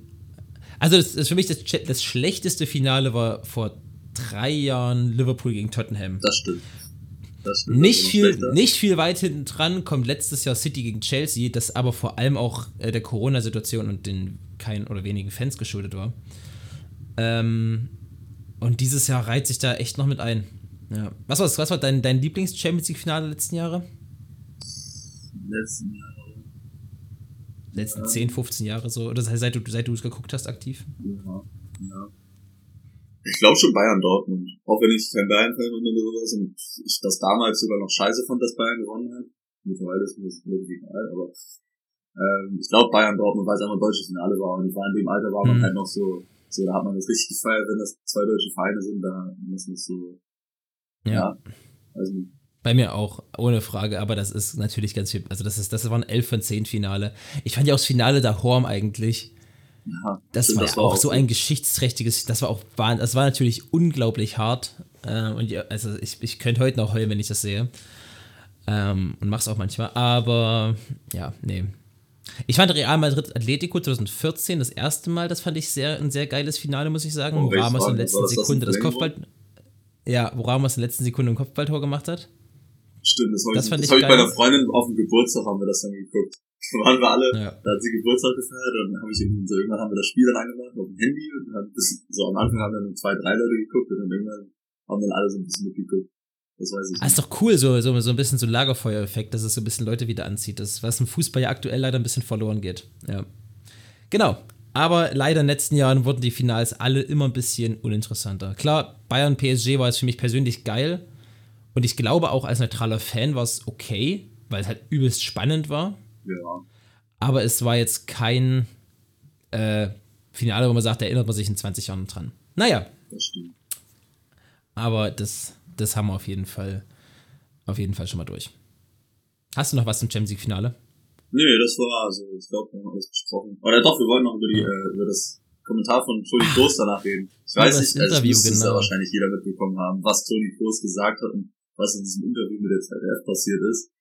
Also das ist für mich das, das schlechteste Finale war vor drei Jahren Liverpool gegen Tottenham. Das stimmt. Das stimmt. Nicht Das ist viel, schlechter. nicht viel weit hinten dran kommt letztes Jahr City gegen Chelsea, das aber vor allem auch äh, der Corona-Situation und den keinen oder wenigen Fans geschuldet war. Ähm, und dieses Jahr reiht sich da echt noch mit ein. Ja. Was, war, was war dein, dein Lieblings-Champions League-Finale letzten Jahre? Letzten Jahre. letzten Ja. 10, 15 Jahre so, oder seit du seit du es geguckt hast aktiv? Ja, ja. Ich glaube schon Bayern Dortmund. Auch wenn ich kein Bayern-Fan bin oder sowas und ich das damals sogar noch scheiße fand, dass Bayern gewonnen hat. Mittlerweile ist mir das wirklich egal, aber ähm, ich glaube Bayern Dortmund, weil es einfach ein deutsches Finale war und ich war in dem Alter war man Mhm. halt noch so, so da hat man das richtig gefeiert, wenn das zwei deutsche Vereine sind, da ist das so, ja, also Bei mir auch, ohne Frage, aber das ist natürlich ganz viel. Also, das, ist, das war ein 11 von 10 Finale. Ich fand ja auch das Finale da Horm eigentlich. Ja, das stimmt, war das ja auch, auch so ein geschichtsträchtiges, das war auch, das war natürlich unglaublich hart. Äh, und ja, also ich, ich könnte heute noch heulen, wenn ich das sehe. Ähm, und mach's auch manchmal. Aber ja, nee. Ich fand Real Madrid Atletico 2014 das erste Mal, das fand ich sehr, ein sehr geiles Finale, muss ich sagen. Oh, Ramos in der letzten Sekunde das, das Kopfball. Ja, wo Ramos in der letzten Sekunde ein Kopfballtor gemacht hat. Stimmt, das, das, ich, das ich, hab ich bei einer Freundin auf dem Geburtstag haben wir das dann geguckt. Da waren wir alle, ja. da hat sie Geburtstag gefeiert und dann habe ich so, irgendwann haben wir das Spiel dann angemacht auf dem Handy und dann so am Anfang haben dann zwei, drei Leute geguckt und dann irgendwann haben dann alle so ein bisschen mitgeguckt. Das weiß ich. Ah, ist doch cool, so, so, so ein bisschen so ein Lagerfeuereffekt, dass es so ein bisschen Leute wieder anzieht. Das, was im Fußball ja aktuell leider ein bisschen verloren geht. Ja. Genau. Aber leider in den letzten Jahren wurden die Finals alle immer ein bisschen uninteressanter. Klar, Bayern PSG war es für mich persönlich geil. Und ich glaube auch als neutraler Fan war es okay, weil es halt übelst spannend war. Ja. Aber es war jetzt kein äh, Finale, wo man sagt, da erinnert man sich in 20 Jahren dran. Naja. Das stimmt. Aber das das haben wir auf jeden Fall, auf jeden Fall schon mal durch. Hast du noch was zum Champions League Finale? Nee, das war, also, ich glaube, wir haben alles besprochen. Oder doch, wir wollten noch über, die, äh, über das Kommentar von Toni Kroos danach reden. Ich weiß nicht, also Interview, müsste genau. ja wahrscheinlich jeder mitbekommen haben, was Toni Kroos gesagt hat und was in diesem Interview mit der ZDF passiert ist.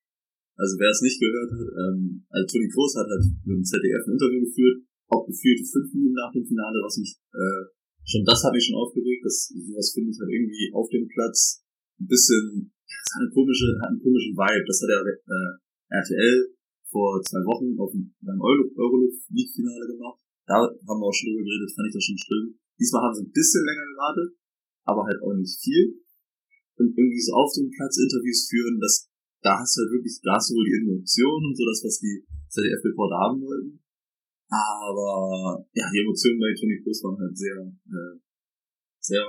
Also wer es nicht gehört hat, ähm, also Toni Kroos hat halt mit dem ZDF ein Interview geführt, auch gefühlt fünf Minuten nach dem Finale, was mich, äh, schon das hat mich schon aufgeregt, das, sowas finde ich halt irgendwie auf dem Platz ein bisschen, das hat, eine komische, hat einen komischen Vibe. Das hat der äh, RTL vor zwei Wochen auf dem Euroleague-Finale gemacht. Da haben wir auch schon drüber geredet, fand ich das schon schlimm. Diesmal haben sie ein bisschen länger gewartet, aber halt auch nicht viel. Und irgendwie so auf dem Platz Interviews führen, das, da hast du halt wirklich, da hast du wohl die Emotionen und so, das, was die ZDF-Reporter haben wollten. Aber, ja, die Emotionen bei Toni Kroos waren halt sehr, äh, sehr,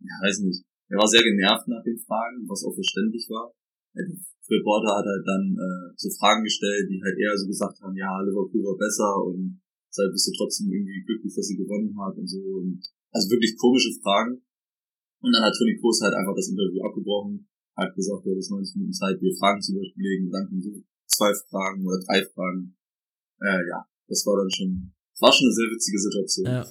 ja, weiß nicht, er war sehr genervt nach den Fragen, was auch verständlich war. Der Reporter hat halt dann äh, so Fragen gestellt, die halt eher so gesagt haben, ja, Liverpool war besser und deshalb bist du trotzdem irgendwie glücklich, dass sie gewonnen hat und so. Und, also wirklich komische Fragen. Und dann hat Toni Kroos halt einfach das Interview abgebrochen, hat gesagt, du hast 90 Minuten Zeit, dir Fragen zu überlegen und dann kommen so zwei Fragen oder drei Fragen. Äh, ja, das war dann schon, war schon eine sehr witzige Situation. Ja.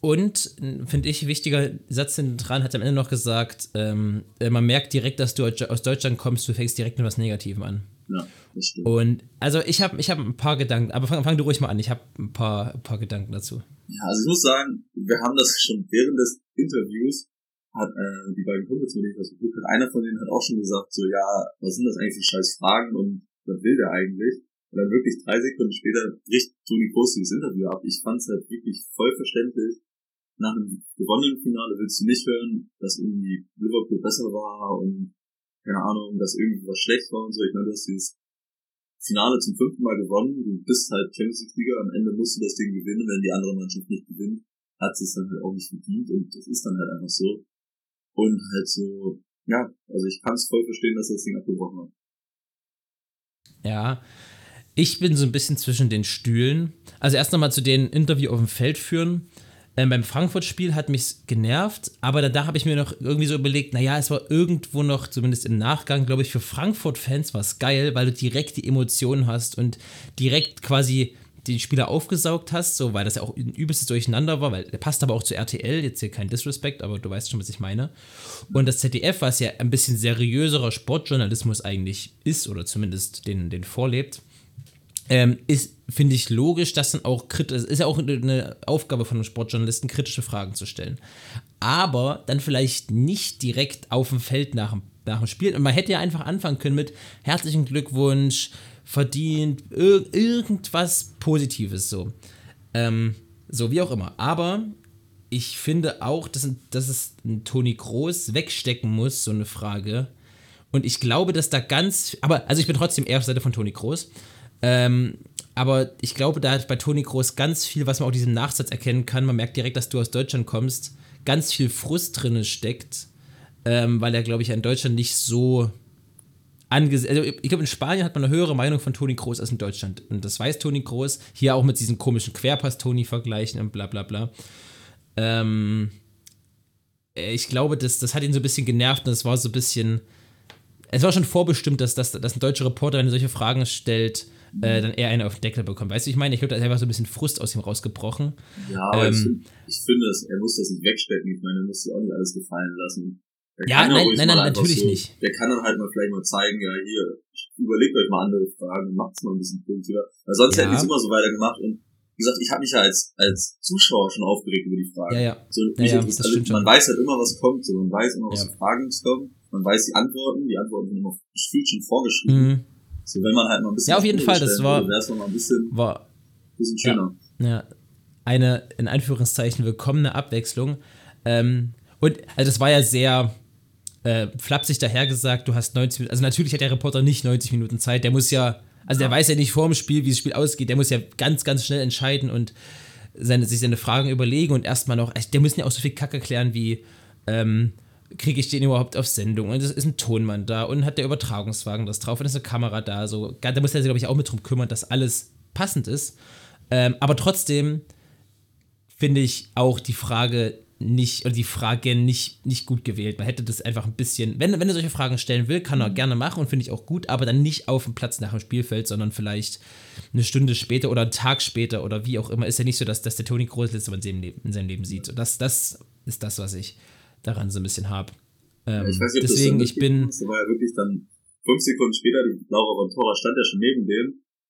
Und, finde ich, wichtiger Satz hinten dran, hat am Ende noch gesagt, ähm, äh, man merkt direkt, dass du aus Deutschland kommst, du fängst direkt mit was Negativem an. Ja, das stimmt. Und, also ich habe ich hab ein paar Gedanken, aber fang, fang du ruhig mal an, ich habe ein paar, ein paar Gedanken dazu. Ja, also ich muss sagen, wir haben das schon während des Interviews, hat äh, die beiden Kumpels, mit denen ich das geguckt habe, einer von denen hat auch schon gesagt, so, ja, was sind das eigentlich für scheiß Fragen und was will der eigentlich? Und dann wirklich drei Sekunden später bricht Toni Kroos dieses Interview ab. Ich fand es halt wirklich voll verständlich, nach einem gewonnenen Finale willst du nicht hören, dass irgendwie Liverpool besser war und keine Ahnung, dass irgendwie was schlecht war und so. Ich meine, du hast dieses Finale zum fünften Mal gewonnen, du bist halt Champions League-Sieger, am Ende musst du das Ding gewinnen, wenn die andere Mannschaft nicht gewinnt, hat sie es dann halt auch nicht verdient und das ist dann halt einfach so. Und halt so, ja, also ich kann es voll verstehen, dass das Ding abgebrochen hat. Ja, ich bin so ein bisschen zwischen den Stühlen. Also erst nochmal zu den Interview auf dem Feld führen. Ähm, beim Frankfurt-Spiel hat mich genervt, aber da, habe ich mir noch irgendwie so überlegt, naja, es war irgendwo noch, zumindest im Nachgang, glaube ich, für Frankfurt-Fans war es geil, weil du direkt die Emotionen hast und direkt quasi die Spieler aufgesaugt hast, so, weil das ja auch ein übelstes Durcheinander war, weil der passt aber auch zu RTL, jetzt hier kein Disrespect, aber du weißt schon, was ich meine. Und das ZDF, was ja ein bisschen seriöserer Sportjournalismus eigentlich ist, oder zumindest den, den vorlebt, ähm, ist, finde ich, logisch, dass dann auch kritisch, ist ja auch eine Aufgabe von einem Sportjournalisten, kritische Fragen zu stellen. Aber dann vielleicht nicht direkt auf dem Feld nach, nach dem Spiel. Und man hätte ja einfach anfangen können mit herzlichen Glückwunsch, verdient, ir irgendwas Positives so. Ähm, so, wie auch immer. Aber ich finde auch, dass, dass es Toni Groß wegstecken muss, so eine Frage. Und ich glaube, dass da ganz, aber, also ich bin trotzdem eher auf Seite von Toni Groß. Ähm, aber ich glaube, da hat bei Toni Groß ganz viel, was man auch diesem Nachsatz erkennen kann. Man merkt direkt, dass du aus Deutschland kommst, ganz viel Frust drin steckt, ähm, weil er, glaube ich, in Deutschland nicht so angesehen. Also ich glaube, in Spanien hat man eine höhere Meinung von Toni Groß als in Deutschland. Und das weiß Toni Groß. Hier auch mit diesen komischen Querpass-Toni vergleichen und bla bla bla. Ähm, ich glaube, das, das hat ihn so ein bisschen genervt und das war so ein bisschen es war schon vorbestimmt, dass, dass, dass ein deutscher Reporter, wenn er solche Fragen stellt, äh, dann eher eine auf den Deckel bekommt. Weißt du, ich meine, ich glaube, da ist einfach so ein bisschen Frust aus ihm rausgebrochen. Ja, aber Ähm, ich, find, ich finde, er muss das nicht wegstecken. Ich meine, er muss sich auch nicht alles gefallen lassen. Der Ja, nein, nein, nein, natürlich nicht. Der kann dann halt mal vielleicht mal zeigen, ja, hier, überlegt euch mal andere Fragen und macht's mal ein bisschen positiver. Weil sonst Ja. hätten die es immer so weitergemacht und wie gesagt, ich habe mich ja als, als Zuschauer schon aufgeregt über die Fragen. Ja, ja. So, Ja, ja, stimmt man schon. weiß halt immer, was kommt. So, man weiß immer, was Ja. für Fragen es kommen. Man weiß die Antworten. Die Antworten sind immer gefühlt schon vorgeschrieben. Mhm. So, wenn man halt mal ein bisschen Ja, auf jeden Fall, das war- wäre es mal ein bisschen, War, bisschen schöner. Ja, eine in Anführungszeichen willkommene Abwechslung. Ähm, und also das war ja sehr äh, flapsig dahergesagt, du hast 90 Minuten, also natürlich hat der Reporter nicht 90 Minuten Zeit, der muss ja, also der weiß ja nicht vor dem Spiel, wie das Spiel ausgeht, der muss ja ganz, ganz schnell entscheiden und seine, sich seine Fragen überlegen und erstmal noch, also der muss ja auch so viel Kacke klären wie, ähm, kriege ich den überhaupt auf Sendung und es ist ein Tonmann da und hat der Übertragungswagen das drauf und ist eine Kamera da, so, da muss er sich, glaube ich, auch mit drum kümmern, dass alles passend ist. Ähm, aber trotzdem finde ich auch die Frage nicht, oder die Frage nicht, nicht gut gewählt. Man hätte das einfach ein bisschen, wenn, wenn er solche Fragen stellen will, kann er gerne machen und finde ich auch gut, aber dann nicht auf dem Platz nach dem Spielfeld, sondern vielleicht eine Stunde später oder einen Tag später oder wie auch immer. Ist ja nicht so, dass, dass der Toni Kroos letzte Mal in seinem Leben, in seinem Leben sieht. So, das, das ist das, was ich daran so ein bisschen habe. Ähm, Ich weiß nicht, ob das deswegen, dann ich bin. Das war ja wirklich dann fünf Sekunden später, die Laura von Tora stand ja schon neben dem,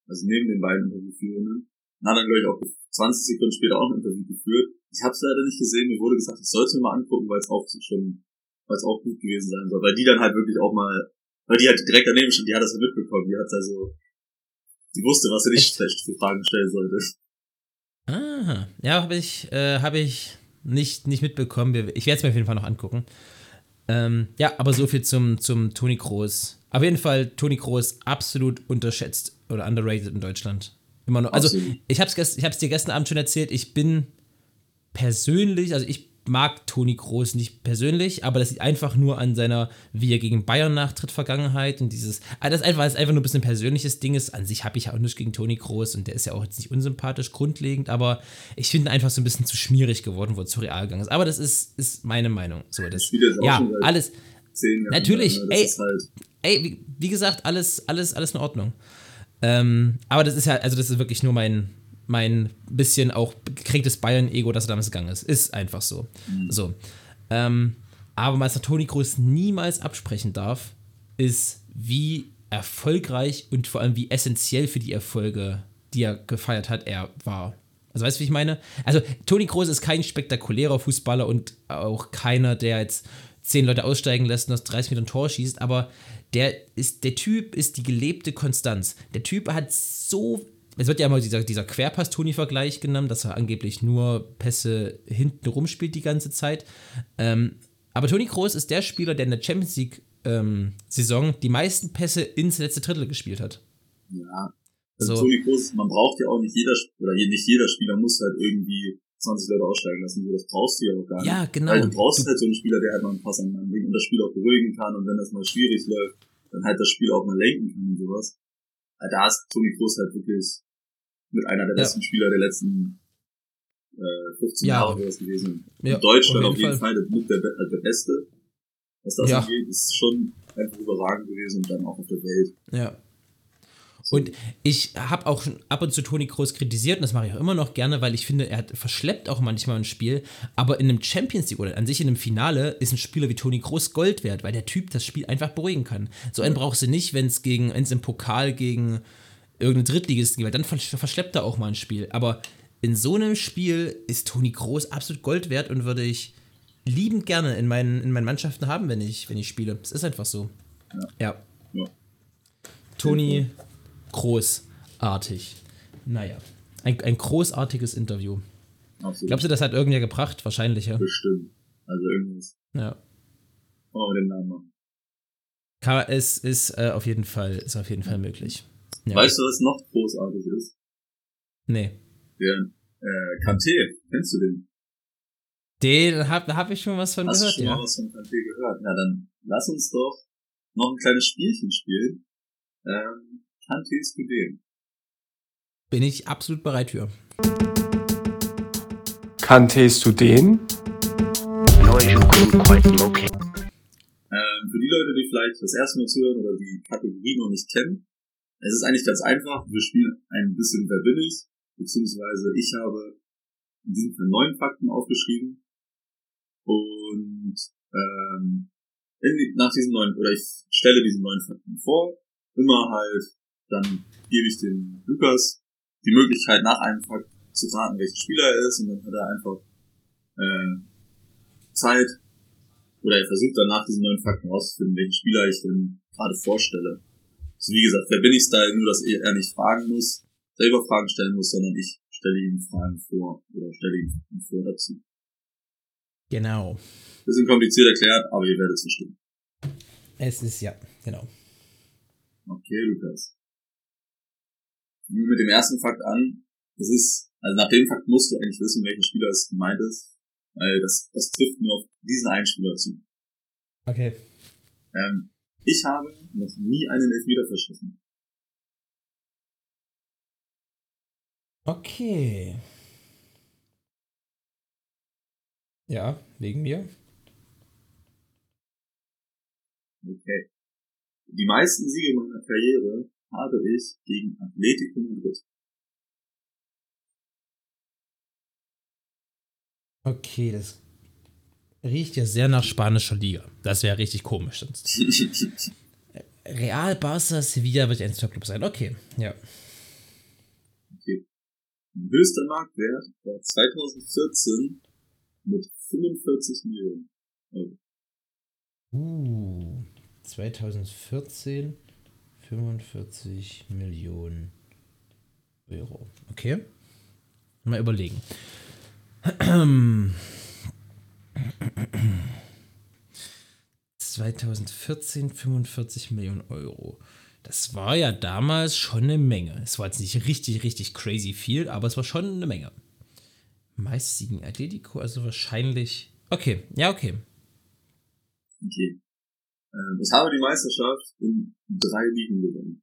also neben den beiden Interviewführenden. Und hat dann, glaube ich, auch 20 Sekunden später auch ein Interview geführt. Ich habe es leider nicht gesehen, mir wurde gesagt, ich sollte es mir mal angucken, weil es auch schon, weil es auch gut gewesen sein soll. Weil die dann halt wirklich auch mal, weil die halt direkt daneben stand, die hat das ja mitbekommen, die hat also, die wusste, was sie nicht Echt? schlecht für Fragen stellen sollte. Ah, ja, habe ich, äh, habe ich nicht, nicht mitbekommen. Ich werde es mir auf jeden Fall noch angucken. Ähm, ja, aber so viel zum, zum Toni Kroos. Auf jeden Fall Toni Kroos absolut unterschätzt oder underrated in Deutschland. Immer noch. Also, ich habe es dir gestern Abend schon erzählt. Ich bin persönlich, also ich mag Toni Kroos nicht persönlich, aber das liegt einfach nur an seiner, wie er gegen Bayern nachtritt, Vergangenheit und dieses, ah, das ist einfach, das ist einfach nur ein bisschen ein persönliches Ding ist. An sich habe ich ja auch nichts gegen Toni Kroos und der ist ja auch jetzt nicht unsympathisch grundlegend, aber ich finde ihn einfach so ein bisschen zu schmierig geworden, wo er zu real gegangen ist. Aber das ist, ist meine Meinung. So, das, ja, alles, Natürlich, ne? das ey. halt, ey, wie, wie gesagt, alles, alles, alles in Ordnung. Ähm, aber das ist ja, also das ist wirklich nur mein, mein bisschen auch gekränktes Bayern-Ego, dass er damals gegangen ist. Ist einfach so. So. Ähm, aber was der Toni Kroos niemals absprechen darf, ist, wie erfolgreich und vor allem wie essentiell für die Erfolge, die er gefeiert hat, er war. Also weißt du, wie ich meine? Also Toni Kroos ist kein spektakulärer Fußballer und auch keiner, der jetzt zehn Leute aussteigen lässt und aus 30 Metern Tor schießt, aber der ist, der Typ ist die gelebte Konstanz. Der Typ hat so, es wird ja immer dieser, dieser Querpass-Toni-Vergleich genommen, dass er angeblich nur Pässe hinten rumspielt die ganze Zeit. Ähm, aber Toni Kroos ist der Spieler, der in der Champions League ähm, die meisten Pässe ins letzte Drittel gespielt hat. Ja. Also So. Toni Kroos, man braucht ja auch nicht jeder, oder nicht jeder Spieler muss halt irgendwie 20 Leute aussteigen lassen. So, das brauchst du ja auch gar nicht. Ja, genau. Weil du brauchst Du- halt so einen Spieler, der halt mal einen Pass an und das Spiel auch beruhigen kann und wenn das mal schwierig läuft, dann halt das Spiel auch mal lenken kann und sowas. Da ist Toni Kroos halt wirklich mit einer der Ja. besten Spieler der letzten äh, 15 Ja. Jahre was gewesen. Ja, In Deutschland auf auf jeden jeden Fall, der, mit der, äh, der Beste. Was das Ja. angeht, ist schon einfach überragend gewesen und dann auch auf der Welt. Ja. Und ich habe auch ab und zu Toni Kroos kritisiert und das mache ich auch immer noch gerne, weil ich finde, er hat verschleppt auch manchmal ein Spiel, aber in einem Champions League oder an sich in einem Finale ist ein Spieler wie Toni Kroos Gold wert, weil der Typ das Spiel einfach beruhigen kann. So einen brauchst du nicht, wenn es gegen, wenn es im Pokal gegen irgendeinen Drittligisten geht, weil dann versch- verschleppt er auch mal ein Spiel. Aber in so einem Spiel ist Toni Kroos absolut Gold wert und würde ich liebend gerne in meinen, in meinen Mannschaften haben, wenn ich, wenn ich spiele. Es ist einfach so. Ja. Ja. Toni großartig. Naja, ein, ein großartiges Interview. Absolut. Glaubst du, das hat irgendwer gebracht? Wahrscheinlich, ja. Bestimmt. Also irgendwas. ja. Mit dem Namen. Kann, es ist äh, auf jeden Fall, ist auf jeden Fall möglich. Ja. Weißt du, was noch großartig ist? Nee. Der äh, Kanté. Kennst du den? Den habe hab ich schon was von Hast gehört, du schon ja. mal was von Kanté gehört? Na dann lass uns doch noch ein kleines Spielchen spielen. Ähm, Kantés du den? Bin ich absolut bereit für. Kanntest du den? Ähm, für die Leute, die vielleicht das erste Mal zuhören oder die Kategorie noch nicht kennen, es ist eigentlich ganz einfach. Wir spielen ein bisschen Wer bin ich? Beziehungsweise ich habe in diesem Fall neun Fakten aufgeschrieben. Und ähm, in, nach diesen neun, oder ich stelle diese neun Fakten vor. Immer halt, dann gebe ich dem Lukas die Möglichkeit, nach einem Fakt zu raten, welcher Spieler er ist. Und dann hat er einfach äh, Zeit, oder er versucht dann nach diesen neuen Fakten herauszufinden, welchen Spieler ich denn gerade vorstelle. Also wie gesagt, wer bin ich Style, nur dass er nicht fragen muss, selber Fragen stellen muss, sondern ich stelle ihm Fragen vor oder stelle ihm vor dazu. Genau. Bisschen kompliziert erklärt, aber ihr werdet es verstehen. Es ist ja, genau. Okay, Lukas. Mit dem ersten Fakt an. Das ist, also nach dem Fakt musst du eigentlich wissen, welcher Spieler es gemeint ist. Weil das, das trifft nur auf diesen einen Spieler zu. Okay. Ähm, ich habe noch nie einen Elfmeter verschossen. Okay. Ja, wegen mir. Okay. Die meisten Siege meiner Karriere habe ich gegen Atletico Madrid. Okay, das riecht ja sehr nach spanischer Liga. Das wäre richtig komisch sonst. Real, Barca, Sevilla wird ein Top-Club sein. Okay, ja. okay. Mein höchster Marktwert war 2014 mit 45 Millionen Euro. Uh, 2014 45 Millionen Euro. Okay. Mal überlegen. 2014 45 Millionen Euro. Das war ja damals schon eine Menge. Es war jetzt nicht richtig, richtig crazy viel, aber es war schon eine Menge. Meist Siegen Atletico, also wahrscheinlich. Okay, ja, okay. Okay. Ähm, ich habe die Meisterschaft in drei Ligen gewonnen.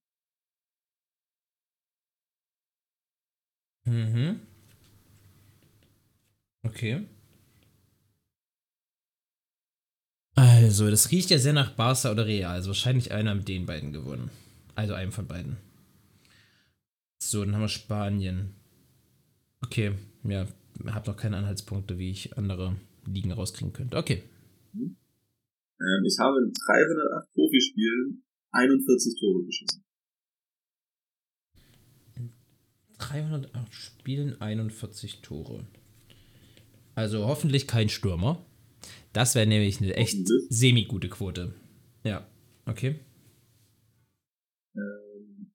Mhm. Okay. Also, das riecht ja sehr nach Barca oder Real. Also wahrscheinlich einer mit den beiden gewonnen. Also einem von beiden. So, dann haben wir Spanien. Okay, ja, hab noch keine Anhaltspunkte, wie ich andere Ligen rauskriegen könnte. Okay. Ähm, ich habe in 308 Profispielen 41 Tore geschossen. 308 Spielen 41 Tore. Also hoffentlich kein Stürmer. Das wäre nämlich eine echt semi-gute Quote. Ja, okay. Ähm,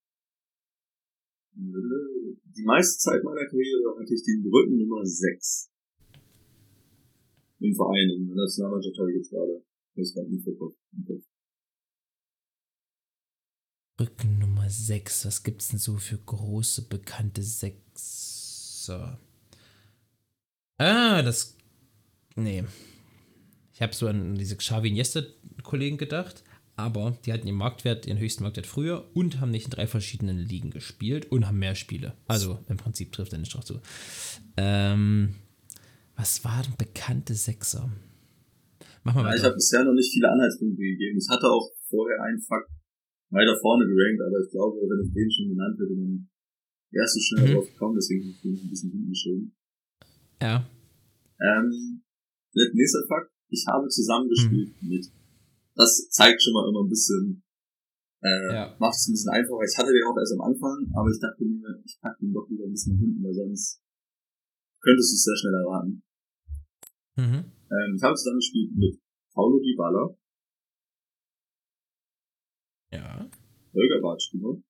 die meiste Zeit meiner Karriere hatte ich den Brücken Nummer 6. Im Verein, in der Nationalmannschaft habe ich jetzt gerade. Ich weiß gar nicht. Rücken Nummer 6. Was gibt's denn so für große, bekannte Sechser? Ah, das. Nee. Ich habe so an diese Xavi Iniesta-Kollegen gedacht, aber die hatten ihren Marktwert, ihren höchsten Marktwert früher und haben nicht in drei verschiedenen Ligen gespielt und haben mehr Spiele. Also im Prinzip trifft er nicht drauf zu. Ähm, was waren bekannte Sechser? Mach mal Ja, ich habe bisher noch nicht viele Anhaltspunkte gegeben. Ich hatte auch vorher einen Fakt weiter vorne gerankt, aber ich glaube, wenn ich den schon genannt hätte, dann wärst du schnell Mhm. drauf gekommen, deswegen habe ich den ein bisschen hinten geschoben. Ja. Ähm, nächster Fakt, ich habe zusammengespielt mit. Das zeigt schon mal immer ein bisschen, äh, Ja. macht es ein bisschen einfacher. Ich hatte den auch erst am Anfang, aber ich dachte mir, ich packe den doch lieber ein bisschen nach hinten, weil sonst könntest du es sehr schnell erraten. Mhm. Ähm, ich habe zusammengespielt mit Paulo Dybala, Ja. Holger Bartstuber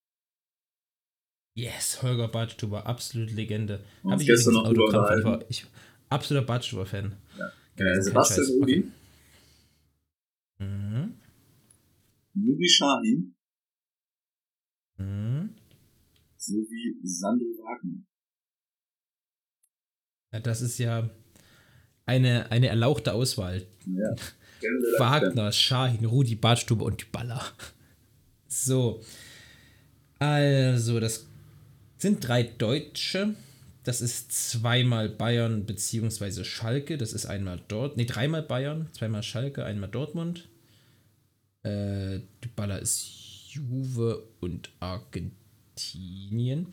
Yes, Holger Badstuber, absolut Legende. Und Hab ich gestern noch Autogramm. Ich absoluter Badstuber-Fan. äh, Sebastian. Rudi, Okay. Mhm. Nuri Sahin Mhm. sowie Sandro Wagner. Ja, das ist ja eine, eine erlauchte Auswahl. Ja. Wagner, Schahin, Rudi, Badstube und Baller. So. Also, das sind drei Deutsche. Das ist zweimal Bayern beziehungsweise Schalke. Das ist einmal dort. Nee, dreimal Bayern, zweimal Schalke, einmal Dortmund. Äh, Dybala ist Juve und Argentinien.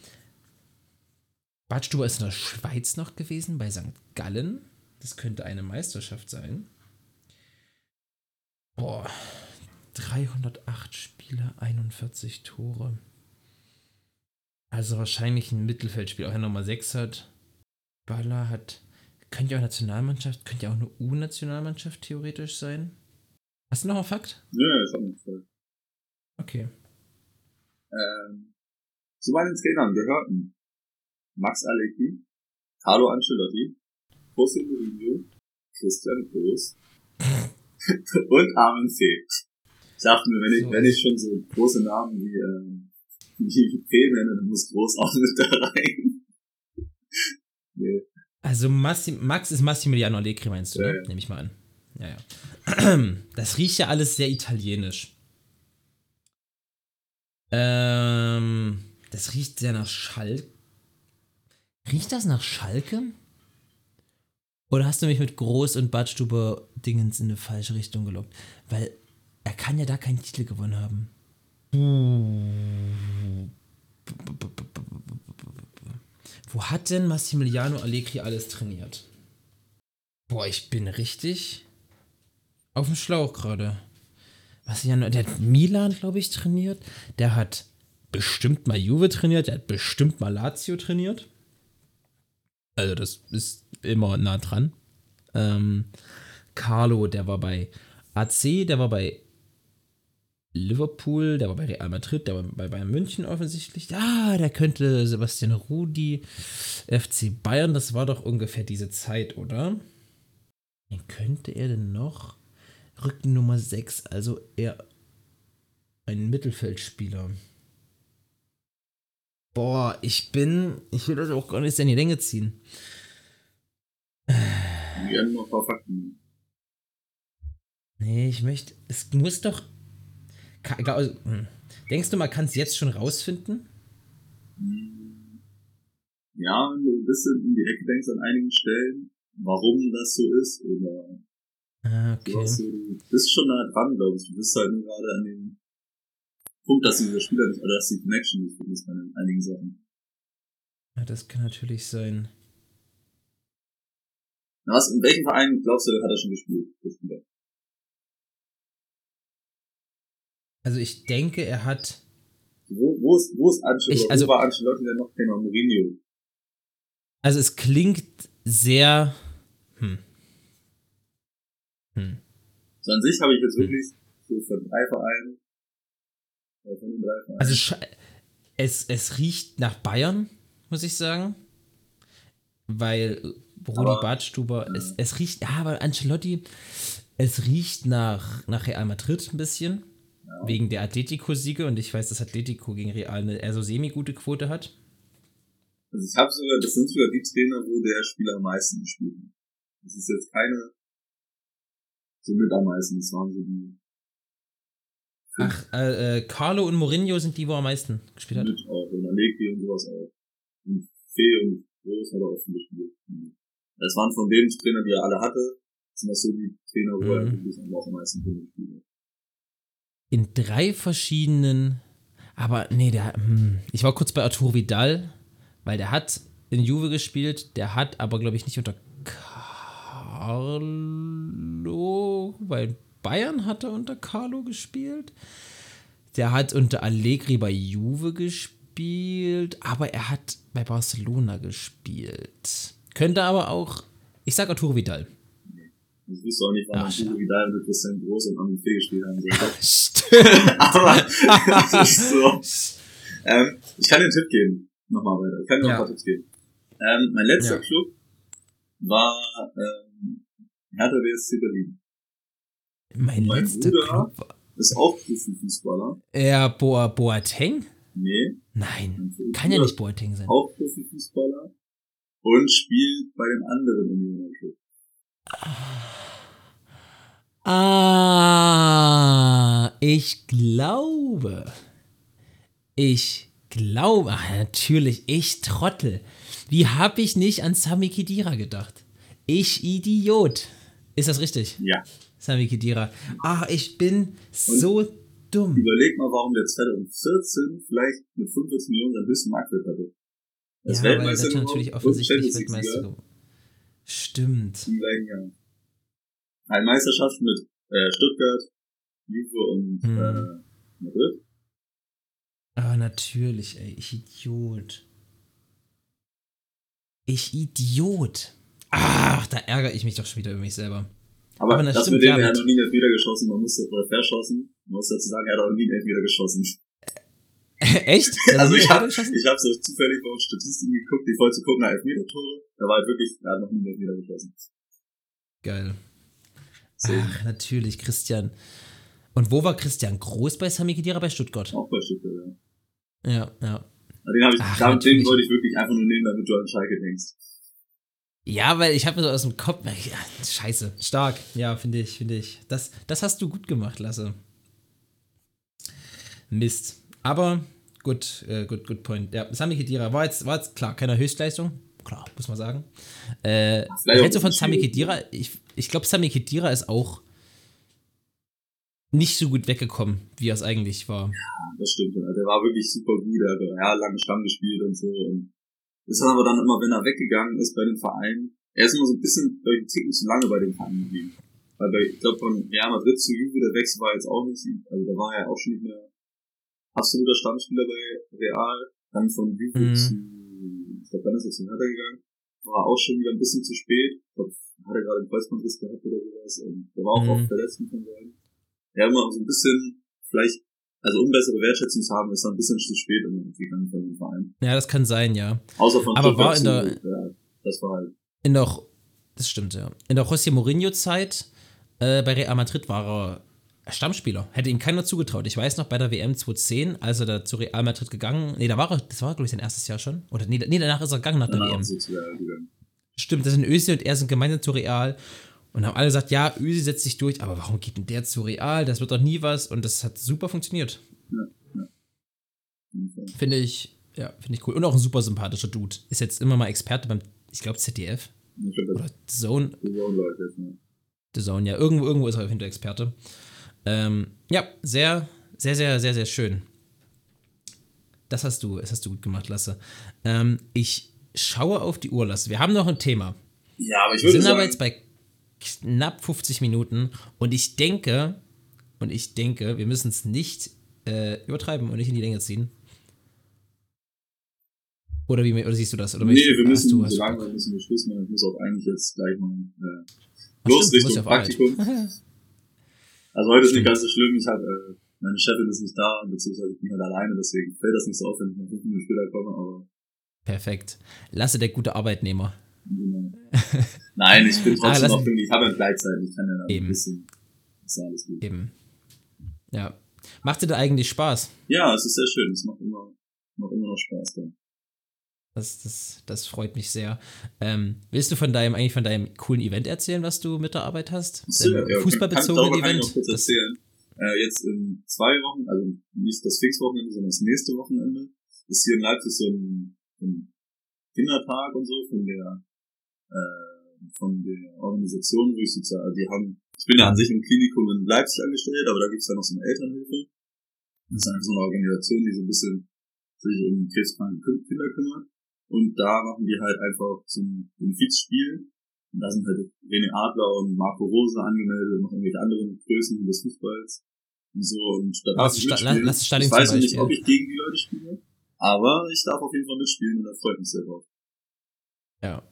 Badstuber ist in der Schweiz noch gewesen, bei St. Gallen. Das könnte eine Meisterschaft sein. Boah, 308 Spiele, 41 Tore. Also wahrscheinlich ein Mittelfeldspiel, auch wenn er Nummer 6 hat. Baller hat. Könnte ja auch Nationalmannschaft, könnte ja auch eine U-Nationalmannschaft theoretisch sein. Hast du noch einen Fakt? Ja, ich hab einen Fakt. Okay. Ähm, zu meinen Trainern gehörten Max Aleki, Carlo Ancelotti, José Mourinho, Christian Groß und Armin Fee. Ich dachte mir, wenn ich, So. wenn ich schon so große Namen wie, ähm, wie Fee nenne, dann muss Groß auch mit da rein. nee. Also Massi Max ist Massimiliano Allegri, meinst du, Ja, ne? ja. Nehme ich mal an. Ja, ja. Das riecht ja alles sehr italienisch. Ähm, das riecht sehr nach Schalke. Riecht das nach Schalke? Oder hast du mich mit Groß- und Badstube Dingens in eine falsche Richtung gelockt? Weil er kann ja da keinen Titel gewonnen haben. Wo hat denn Massimiliano Allegri alles trainiert? Boah, ich bin richtig auf dem Schlauch gerade. Massimiliano, der hat Milan, glaube ich, trainiert. Der hat bestimmt mal Juve trainiert. Der hat bestimmt mal Lazio trainiert. Also, das ist immer nah dran. Ähm, Carlo, der war bei AC, der war bei Liverpool, der war bei Real Madrid, der war bei Bayern München offensichtlich. Ah, der könnte Sebastian Rudi, FC Bayern, das war doch ungefähr diese Zeit, oder? Wen könnte er denn noch? Rücken Nummer 6, also eher ein Mittelfeldspieler. Boah, ich bin, ich will das auch gar nicht in die Länge ziehen. Die werden noch ein paar Fakten. Nee, ich möchte, es muss doch, also, hm. denkst du, man kann es jetzt schon rausfinden? Ja, wenn du ein bisschen in die Ecke denkst an einigen Stellen, warum das so ist, oder Ah, du, okay. hast du bist schon nah dran, glaube ich. Du bist halt nur gerade an dem Punkt, dass dieser Spieler nicht, oder dass die Connection nicht findest bei den- einigen Sachen. Ja, das kann natürlich sein. Na, was, in welchem Verein glaubst du, hat er schon gespielt, der Spieler? Also ich denke, er hat, Wo, wo ist, wo ist Ancelotti, Ich- also- wo war Ancelotti denn noch Thema Mourinho? also es klingt sehr, hm. Hm. So an sich habe ich jetzt Hm. wirklich so von drei Vereinen, äh, von den drei Vereinen, Also es, es riecht nach Bayern, muss ich sagen. Weil Rudi Badstuber, es, ja. es riecht, ja, aber Ancelotti, es riecht nach, nach Real Madrid ein bisschen. Wegen der Atletico-Siege und ich weiß, dass Atletico gegen Real eine eher so semi-gute Quote hat. Also ich habe sogar, das sind sogar die Trainer, wo der Spieler am meisten gespielt hat. Das ist jetzt keine so mit am meisten, das waren so die Ach, äh, äh, Carlo und Mourinho sind die, wo er am meisten gespielt hat. mit auch, und Allegri und sowas auch. Und Fee und Groß hat er auch viel gespielt. Das waren von den Trainern, die er alle hatte, sind das so die Trainer, wo er Mhm. wirklich auch am meisten Trainer gespielt hat. In drei verschiedenen. Aber nee, der. Hm, ich war kurz bei Arturo Vidal, weil der hat in Juve gespielt, der hat aber, glaube ich, nicht unter Carlo. Weil Bayern hat er unter Carlo gespielt. Der hat unter Allegri bei Juve gespielt, aber er hat bei Barcelona gespielt. Könnte aber auch. Ich sag Arturo Vidal. Ich wüsste auch nicht, warum schade. Vidal mit Christian Groß und Armin Fee gespielt haben sollte. Stimmt. Aber das ist so. Ähm, ich kann einen Tipp geben. Nochmal weiter. Ich kann dir noch Ja. ein paar Tipps geben. Ähm, mein letzter Ja. Club war ähm, Hertha BSC Berlin. Mein Mein letzter Bruder- Club war. Ist auch Profifußballer. Er Boa Boateng? Nee. Nein, kann ja nicht Boateng sein. Auch Profifußballer. Und spielt bei dem anderen Unioner Club. Ah, ich glaube. Ich glaube. Ach, natürlich, ich Trottel. Wie hab ich nicht an Sami Khedira gedacht? Ich Idiot. Ist das richtig? Ja. Sami Khedira. Ah, ich bin so dumm. Überleg mal, warum der 2014 vielleicht mit 45 Millionen seinen höchsten Marktwert hatte. Als ja, Weltmeister weil natürlich offensichtlich Weltmeister geworden. Stimmt. Im gleichen Jahr. Eine Meisterschaft mit äh, Stuttgart, Juve und hm. äh, Madrid. Ah, natürlich, ey. Ich Idiot. Ich Idiot. Ach, da ärgere ich mich doch schon wieder über mich selber. Aber, Aber das, das stimmt, mit dem, er hat noch nie einen Elfmeter geschossen, man muss, oder verschossen. Man muss dazu sagen, er hat auch nie einen Elfmeter geschossen. Echt? also ich habe ich hab so zufällig bei uns Statistiken geguckt, die voll zu gucken nach Elfmeter-Tore. Da war halt wirklich, er hat noch nie einen Elfmeter geschossen. Geil. So. Ach, natürlich, Christian. Und wo war Christian Groß bei Sami Khedira? Bei Stuttgart? Auch bei Stuttgart, ja. Ja, ja. Den, ich, Ach, den wollte ich wirklich einfach nur nehmen, damit du an Schalke denkst. Ja, weil ich habe mir so aus dem Kopf. Ja, scheiße, stark. Ja, finde ich, finde ich. Das, das hast du gut gemacht, Lasse. Mist. Aber gut, äh, gut, good point. Ja, Sami Khedira war jetzt, war jetzt klar, keine Höchstleistung. Klar, muss man sagen. Äh, hältst du von Sami Khedira? Ich, ich glaube, Sami Khedira ist auch nicht so gut weggekommen, wie er es eigentlich war. Ja, das stimmt. Der war wirklich super gut. Er hat ja, lange Stamm gespielt und so. Und ist dann aber dann immer, wenn er weggegangen ist bei den Vereinen, er ist immer so ein bisschen bei den Ticken zu lange bei den Vereinen geblieben. Weil bei, ich glaube, von Real Madrid zu Juve, der Wechsel war jetzt auch nicht, also da war er auch schon nicht mehr absoluter Stammspieler bei Real. Dann von Juve mhm. zu, ich glaube, dann ist er zu Hertha gegangen. War auch schon wieder ein bisschen zu spät. Ich glaube, hat er gerade einen Kreuzbandriss gehabt oder sowas. Und der war auch mhm. oft verletzt mit von beiden ja immer so ein bisschen, vielleicht, also um bessere Wertschätzung zu haben, ist dann ein bisschen zu spät im gegangen von dem Verein. Ja, das kann sein, ja. Außer von Aber war in der, ja, das war halt. In der, das stimmt, ja. In der José Mourinho-Zeit äh, bei Real Madrid war er Stammspieler. Hätte ihm keiner zugetraut. Ich weiß noch, bei der WM 2010, als er da zu Real Madrid gegangen, nee, da war er, das war, glaube ich, sein erstes Jahr schon. Oder nee, nee danach ist er gegangen nach der danach WM. Stimmt, das sind Ösi und er sind gemeinsam zu Real. Und haben alle gesagt, ja, Ösi setzt sich durch, aber warum geht denn der zu Real? Das wird doch nie was. Und das hat super funktioniert. Ja, ja. Finde ich, ja, finde ich cool. Und auch ein super sympathischer Dude. Ist jetzt immer mal Experte beim, ich glaube, ZDF. Oder Zone. The Zone, Leute, ja. The Zone, ja. Irgendwo, irgendwo ist er auf jeden Fall Experte. Ähm, ja, sehr, sehr, sehr, sehr, sehr schön. Das hast du, das hast du gut gemacht, Lasse. Ähm, ich schaue auf die Uhr, Lasse. Wir haben noch ein Thema. Ja, aber ich würde Wir sind sagen, aber jetzt bei knapp 50 Minuten und ich denke, und ich denke, wir müssen es nicht äh, übertreiben und nicht in die Länge ziehen. Oder, wie, oder siehst du das? Oder nee, wir müssen, du, so lange müssen wir Schluss machen. Ich muss auch eigentlich jetzt gleich mal äh, los stimmt, Richtung Praktikum. also heute ist nicht ganz so schlimm. Ich habe äh, meine Chefin ist nicht da, beziehungsweise ich bin halt alleine, deswegen fällt das nicht so auf, wenn ich noch fünf Minuten später komme, aber. Perfekt. Lasse der gute Arbeitnehmer. Nein, ich bin ah, trotzdem ah, noch ich habe ja Gleitzeit, ich kann ja eben. ein bisschen. Ist ja alles gut. Eben. Ja. Macht dir da eigentlich Spaß? Ja, es ist sehr schön. Es macht immer, macht immer noch Spaß dann. Das, das, das freut mich sehr. Ähm, willst du von deinem, eigentlich von deinem coolen Event erzählen, was du mit der Arbeit hast? So, ja, Fußballbezogene Event? Kann ich noch kurz erzählen. Äh, jetzt in zwei Wochen, also nicht das Fixwochenende, sondern das nächste Wochenende, ist hier in Leipzig so ein, ein Kindertag und so von der äh, von der Organisation, wo ich sozusagen, die haben, ich bin ja an sich im Klinikum in Leipzig angestellt, aber da gibt's ja noch so eine Elternhilfe. Das ist einfach so eine Organisation, die so ein bisschen sich um krebskranke Kinder kümmert. Und da machen die halt einfach zum Benefizspiel. Und da sind halt René Adler und Marco Rose angemeldet und noch irgendwelche anderen Größen des Fußballs. Und so, und da darf ich mitspielen. Lass, lass ich weiß nicht, ob ich gegen die Leute spiele, aber ich darf auf jeden Fall mitspielen und da freut mich sehr drauf. Ja,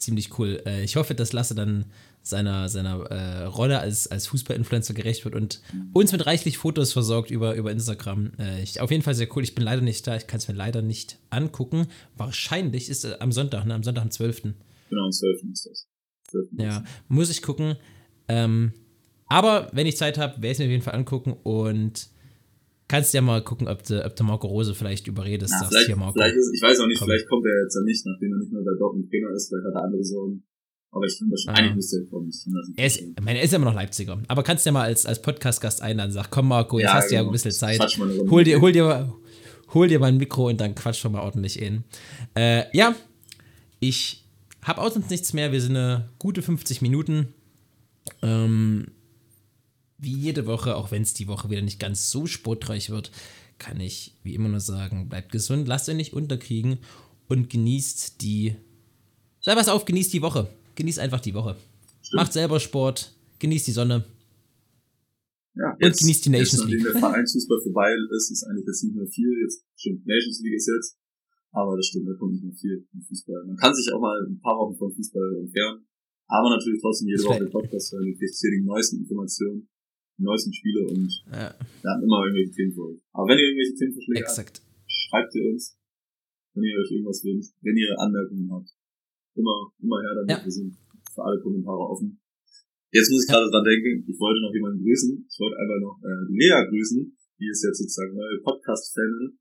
ziemlich cool. Äh, ich hoffe, dass Lasse dann seiner, seiner äh, Rolle als, als Fußball-Influencer gerecht wird und uns mit reichlich Fotos versorgt über, über Instagram. Äh, ich, auf jeden Fall sehr cool. Ich bin leider nicht da. Ich kann es mir leider nicht angucken. Wahrscheinlich ist es am Sonntag, ne? Am Sonntag, am 12. Genau, am 12. ist das. 12. Ja, muss ich gucken. Ähm, aber wenn ich Zeit habe, werde ich es mir auf jeden Fall angucken und kannst ja mal gucken, ob du, ob du Marco Rose vielleicht überredest. Ja, vielleicht, hier Marco, vielleicht ist, ich weiß auch nicht, komm. vielleicht kommt er jetzt ja nicht, nachdem er nicht mehr bei Dortmund Trainer ist, vielleicht hat er andere Sorgen. Aber ich finde das schon, ah. eigentlich müsste er kommen. Er ist, ich meine, er ist ja immer noch Leipziger. Aber kannst du ja mal als, als Podcast-Gast einladen, sag, komm Marco, jetzt ja, hast du ja genau. ein bisschen Zeit. Hol dir, hol dir, hol dir mal ein Mikro und dann quatsch schon mal ordentlich in. Äh, ja, ich habe auch sonst nichts mehr. Wir sind eine gute 50 Minuten. Ähm, wie jede Woche, auch wenn es die Woche wieder nicht ganz so sportreich wird, kann ich wie immer nur sagen, bleibt gesund, lasst euch nicht unterkriegen und genießt die. Sei was auf, genießt die Woche. Genießt einfach die Woche. Macht selber Sport, genießt die Sonne. Ja, jetzt, und genießt die Nations jetzt, League. Nachdem der Vereinsfußball vorbei ist, ist eigentlich jetzt nicht mehr viel. Jetzt stimmt, Nations League ist jetzt. Aber das stimmt, da kommt nicht mehr viel im Fußball. Man kann sich auch mal ein paar Wochen vom Fußball entfernen. Aber natürlich trotzdem jede Woche den Podcast hören. Du kriegst hier die neuesten Informationen, die neuesten Spiele und ja. wir haben immer irgendwelche Themen für euch. Aber wenn ihr irgendwelche Themenvorschläge habt, schreibt ihr uns, wenn ihr euch irgendwas wünscht, wenn ihr Anmerkungen habt. Immer, immer her damit. Ja. Wir sind für alle Kommentare offen. Jetzt muss ich gerade dran denken, ich wollte noch jemanden grüßen. Ich wollte einfach noch äh, die Lea grüßen. Die ist jetzt sozusagen neue Podcast-Fanin.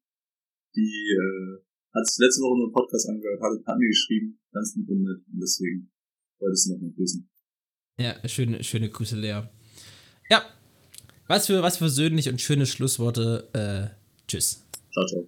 Die äh, hat sich letzte Woche nur einen Podcast angehört, hat, hat mir geschrieben, ganz lieb und nett. Und deswegen wolltest du noch mal grüßen. Ja, schöne, schöne Grüße, Lea. Ja, was für, was für persönlich und schöne Schlussworte. Äh, tschüss. Ciao, ciao.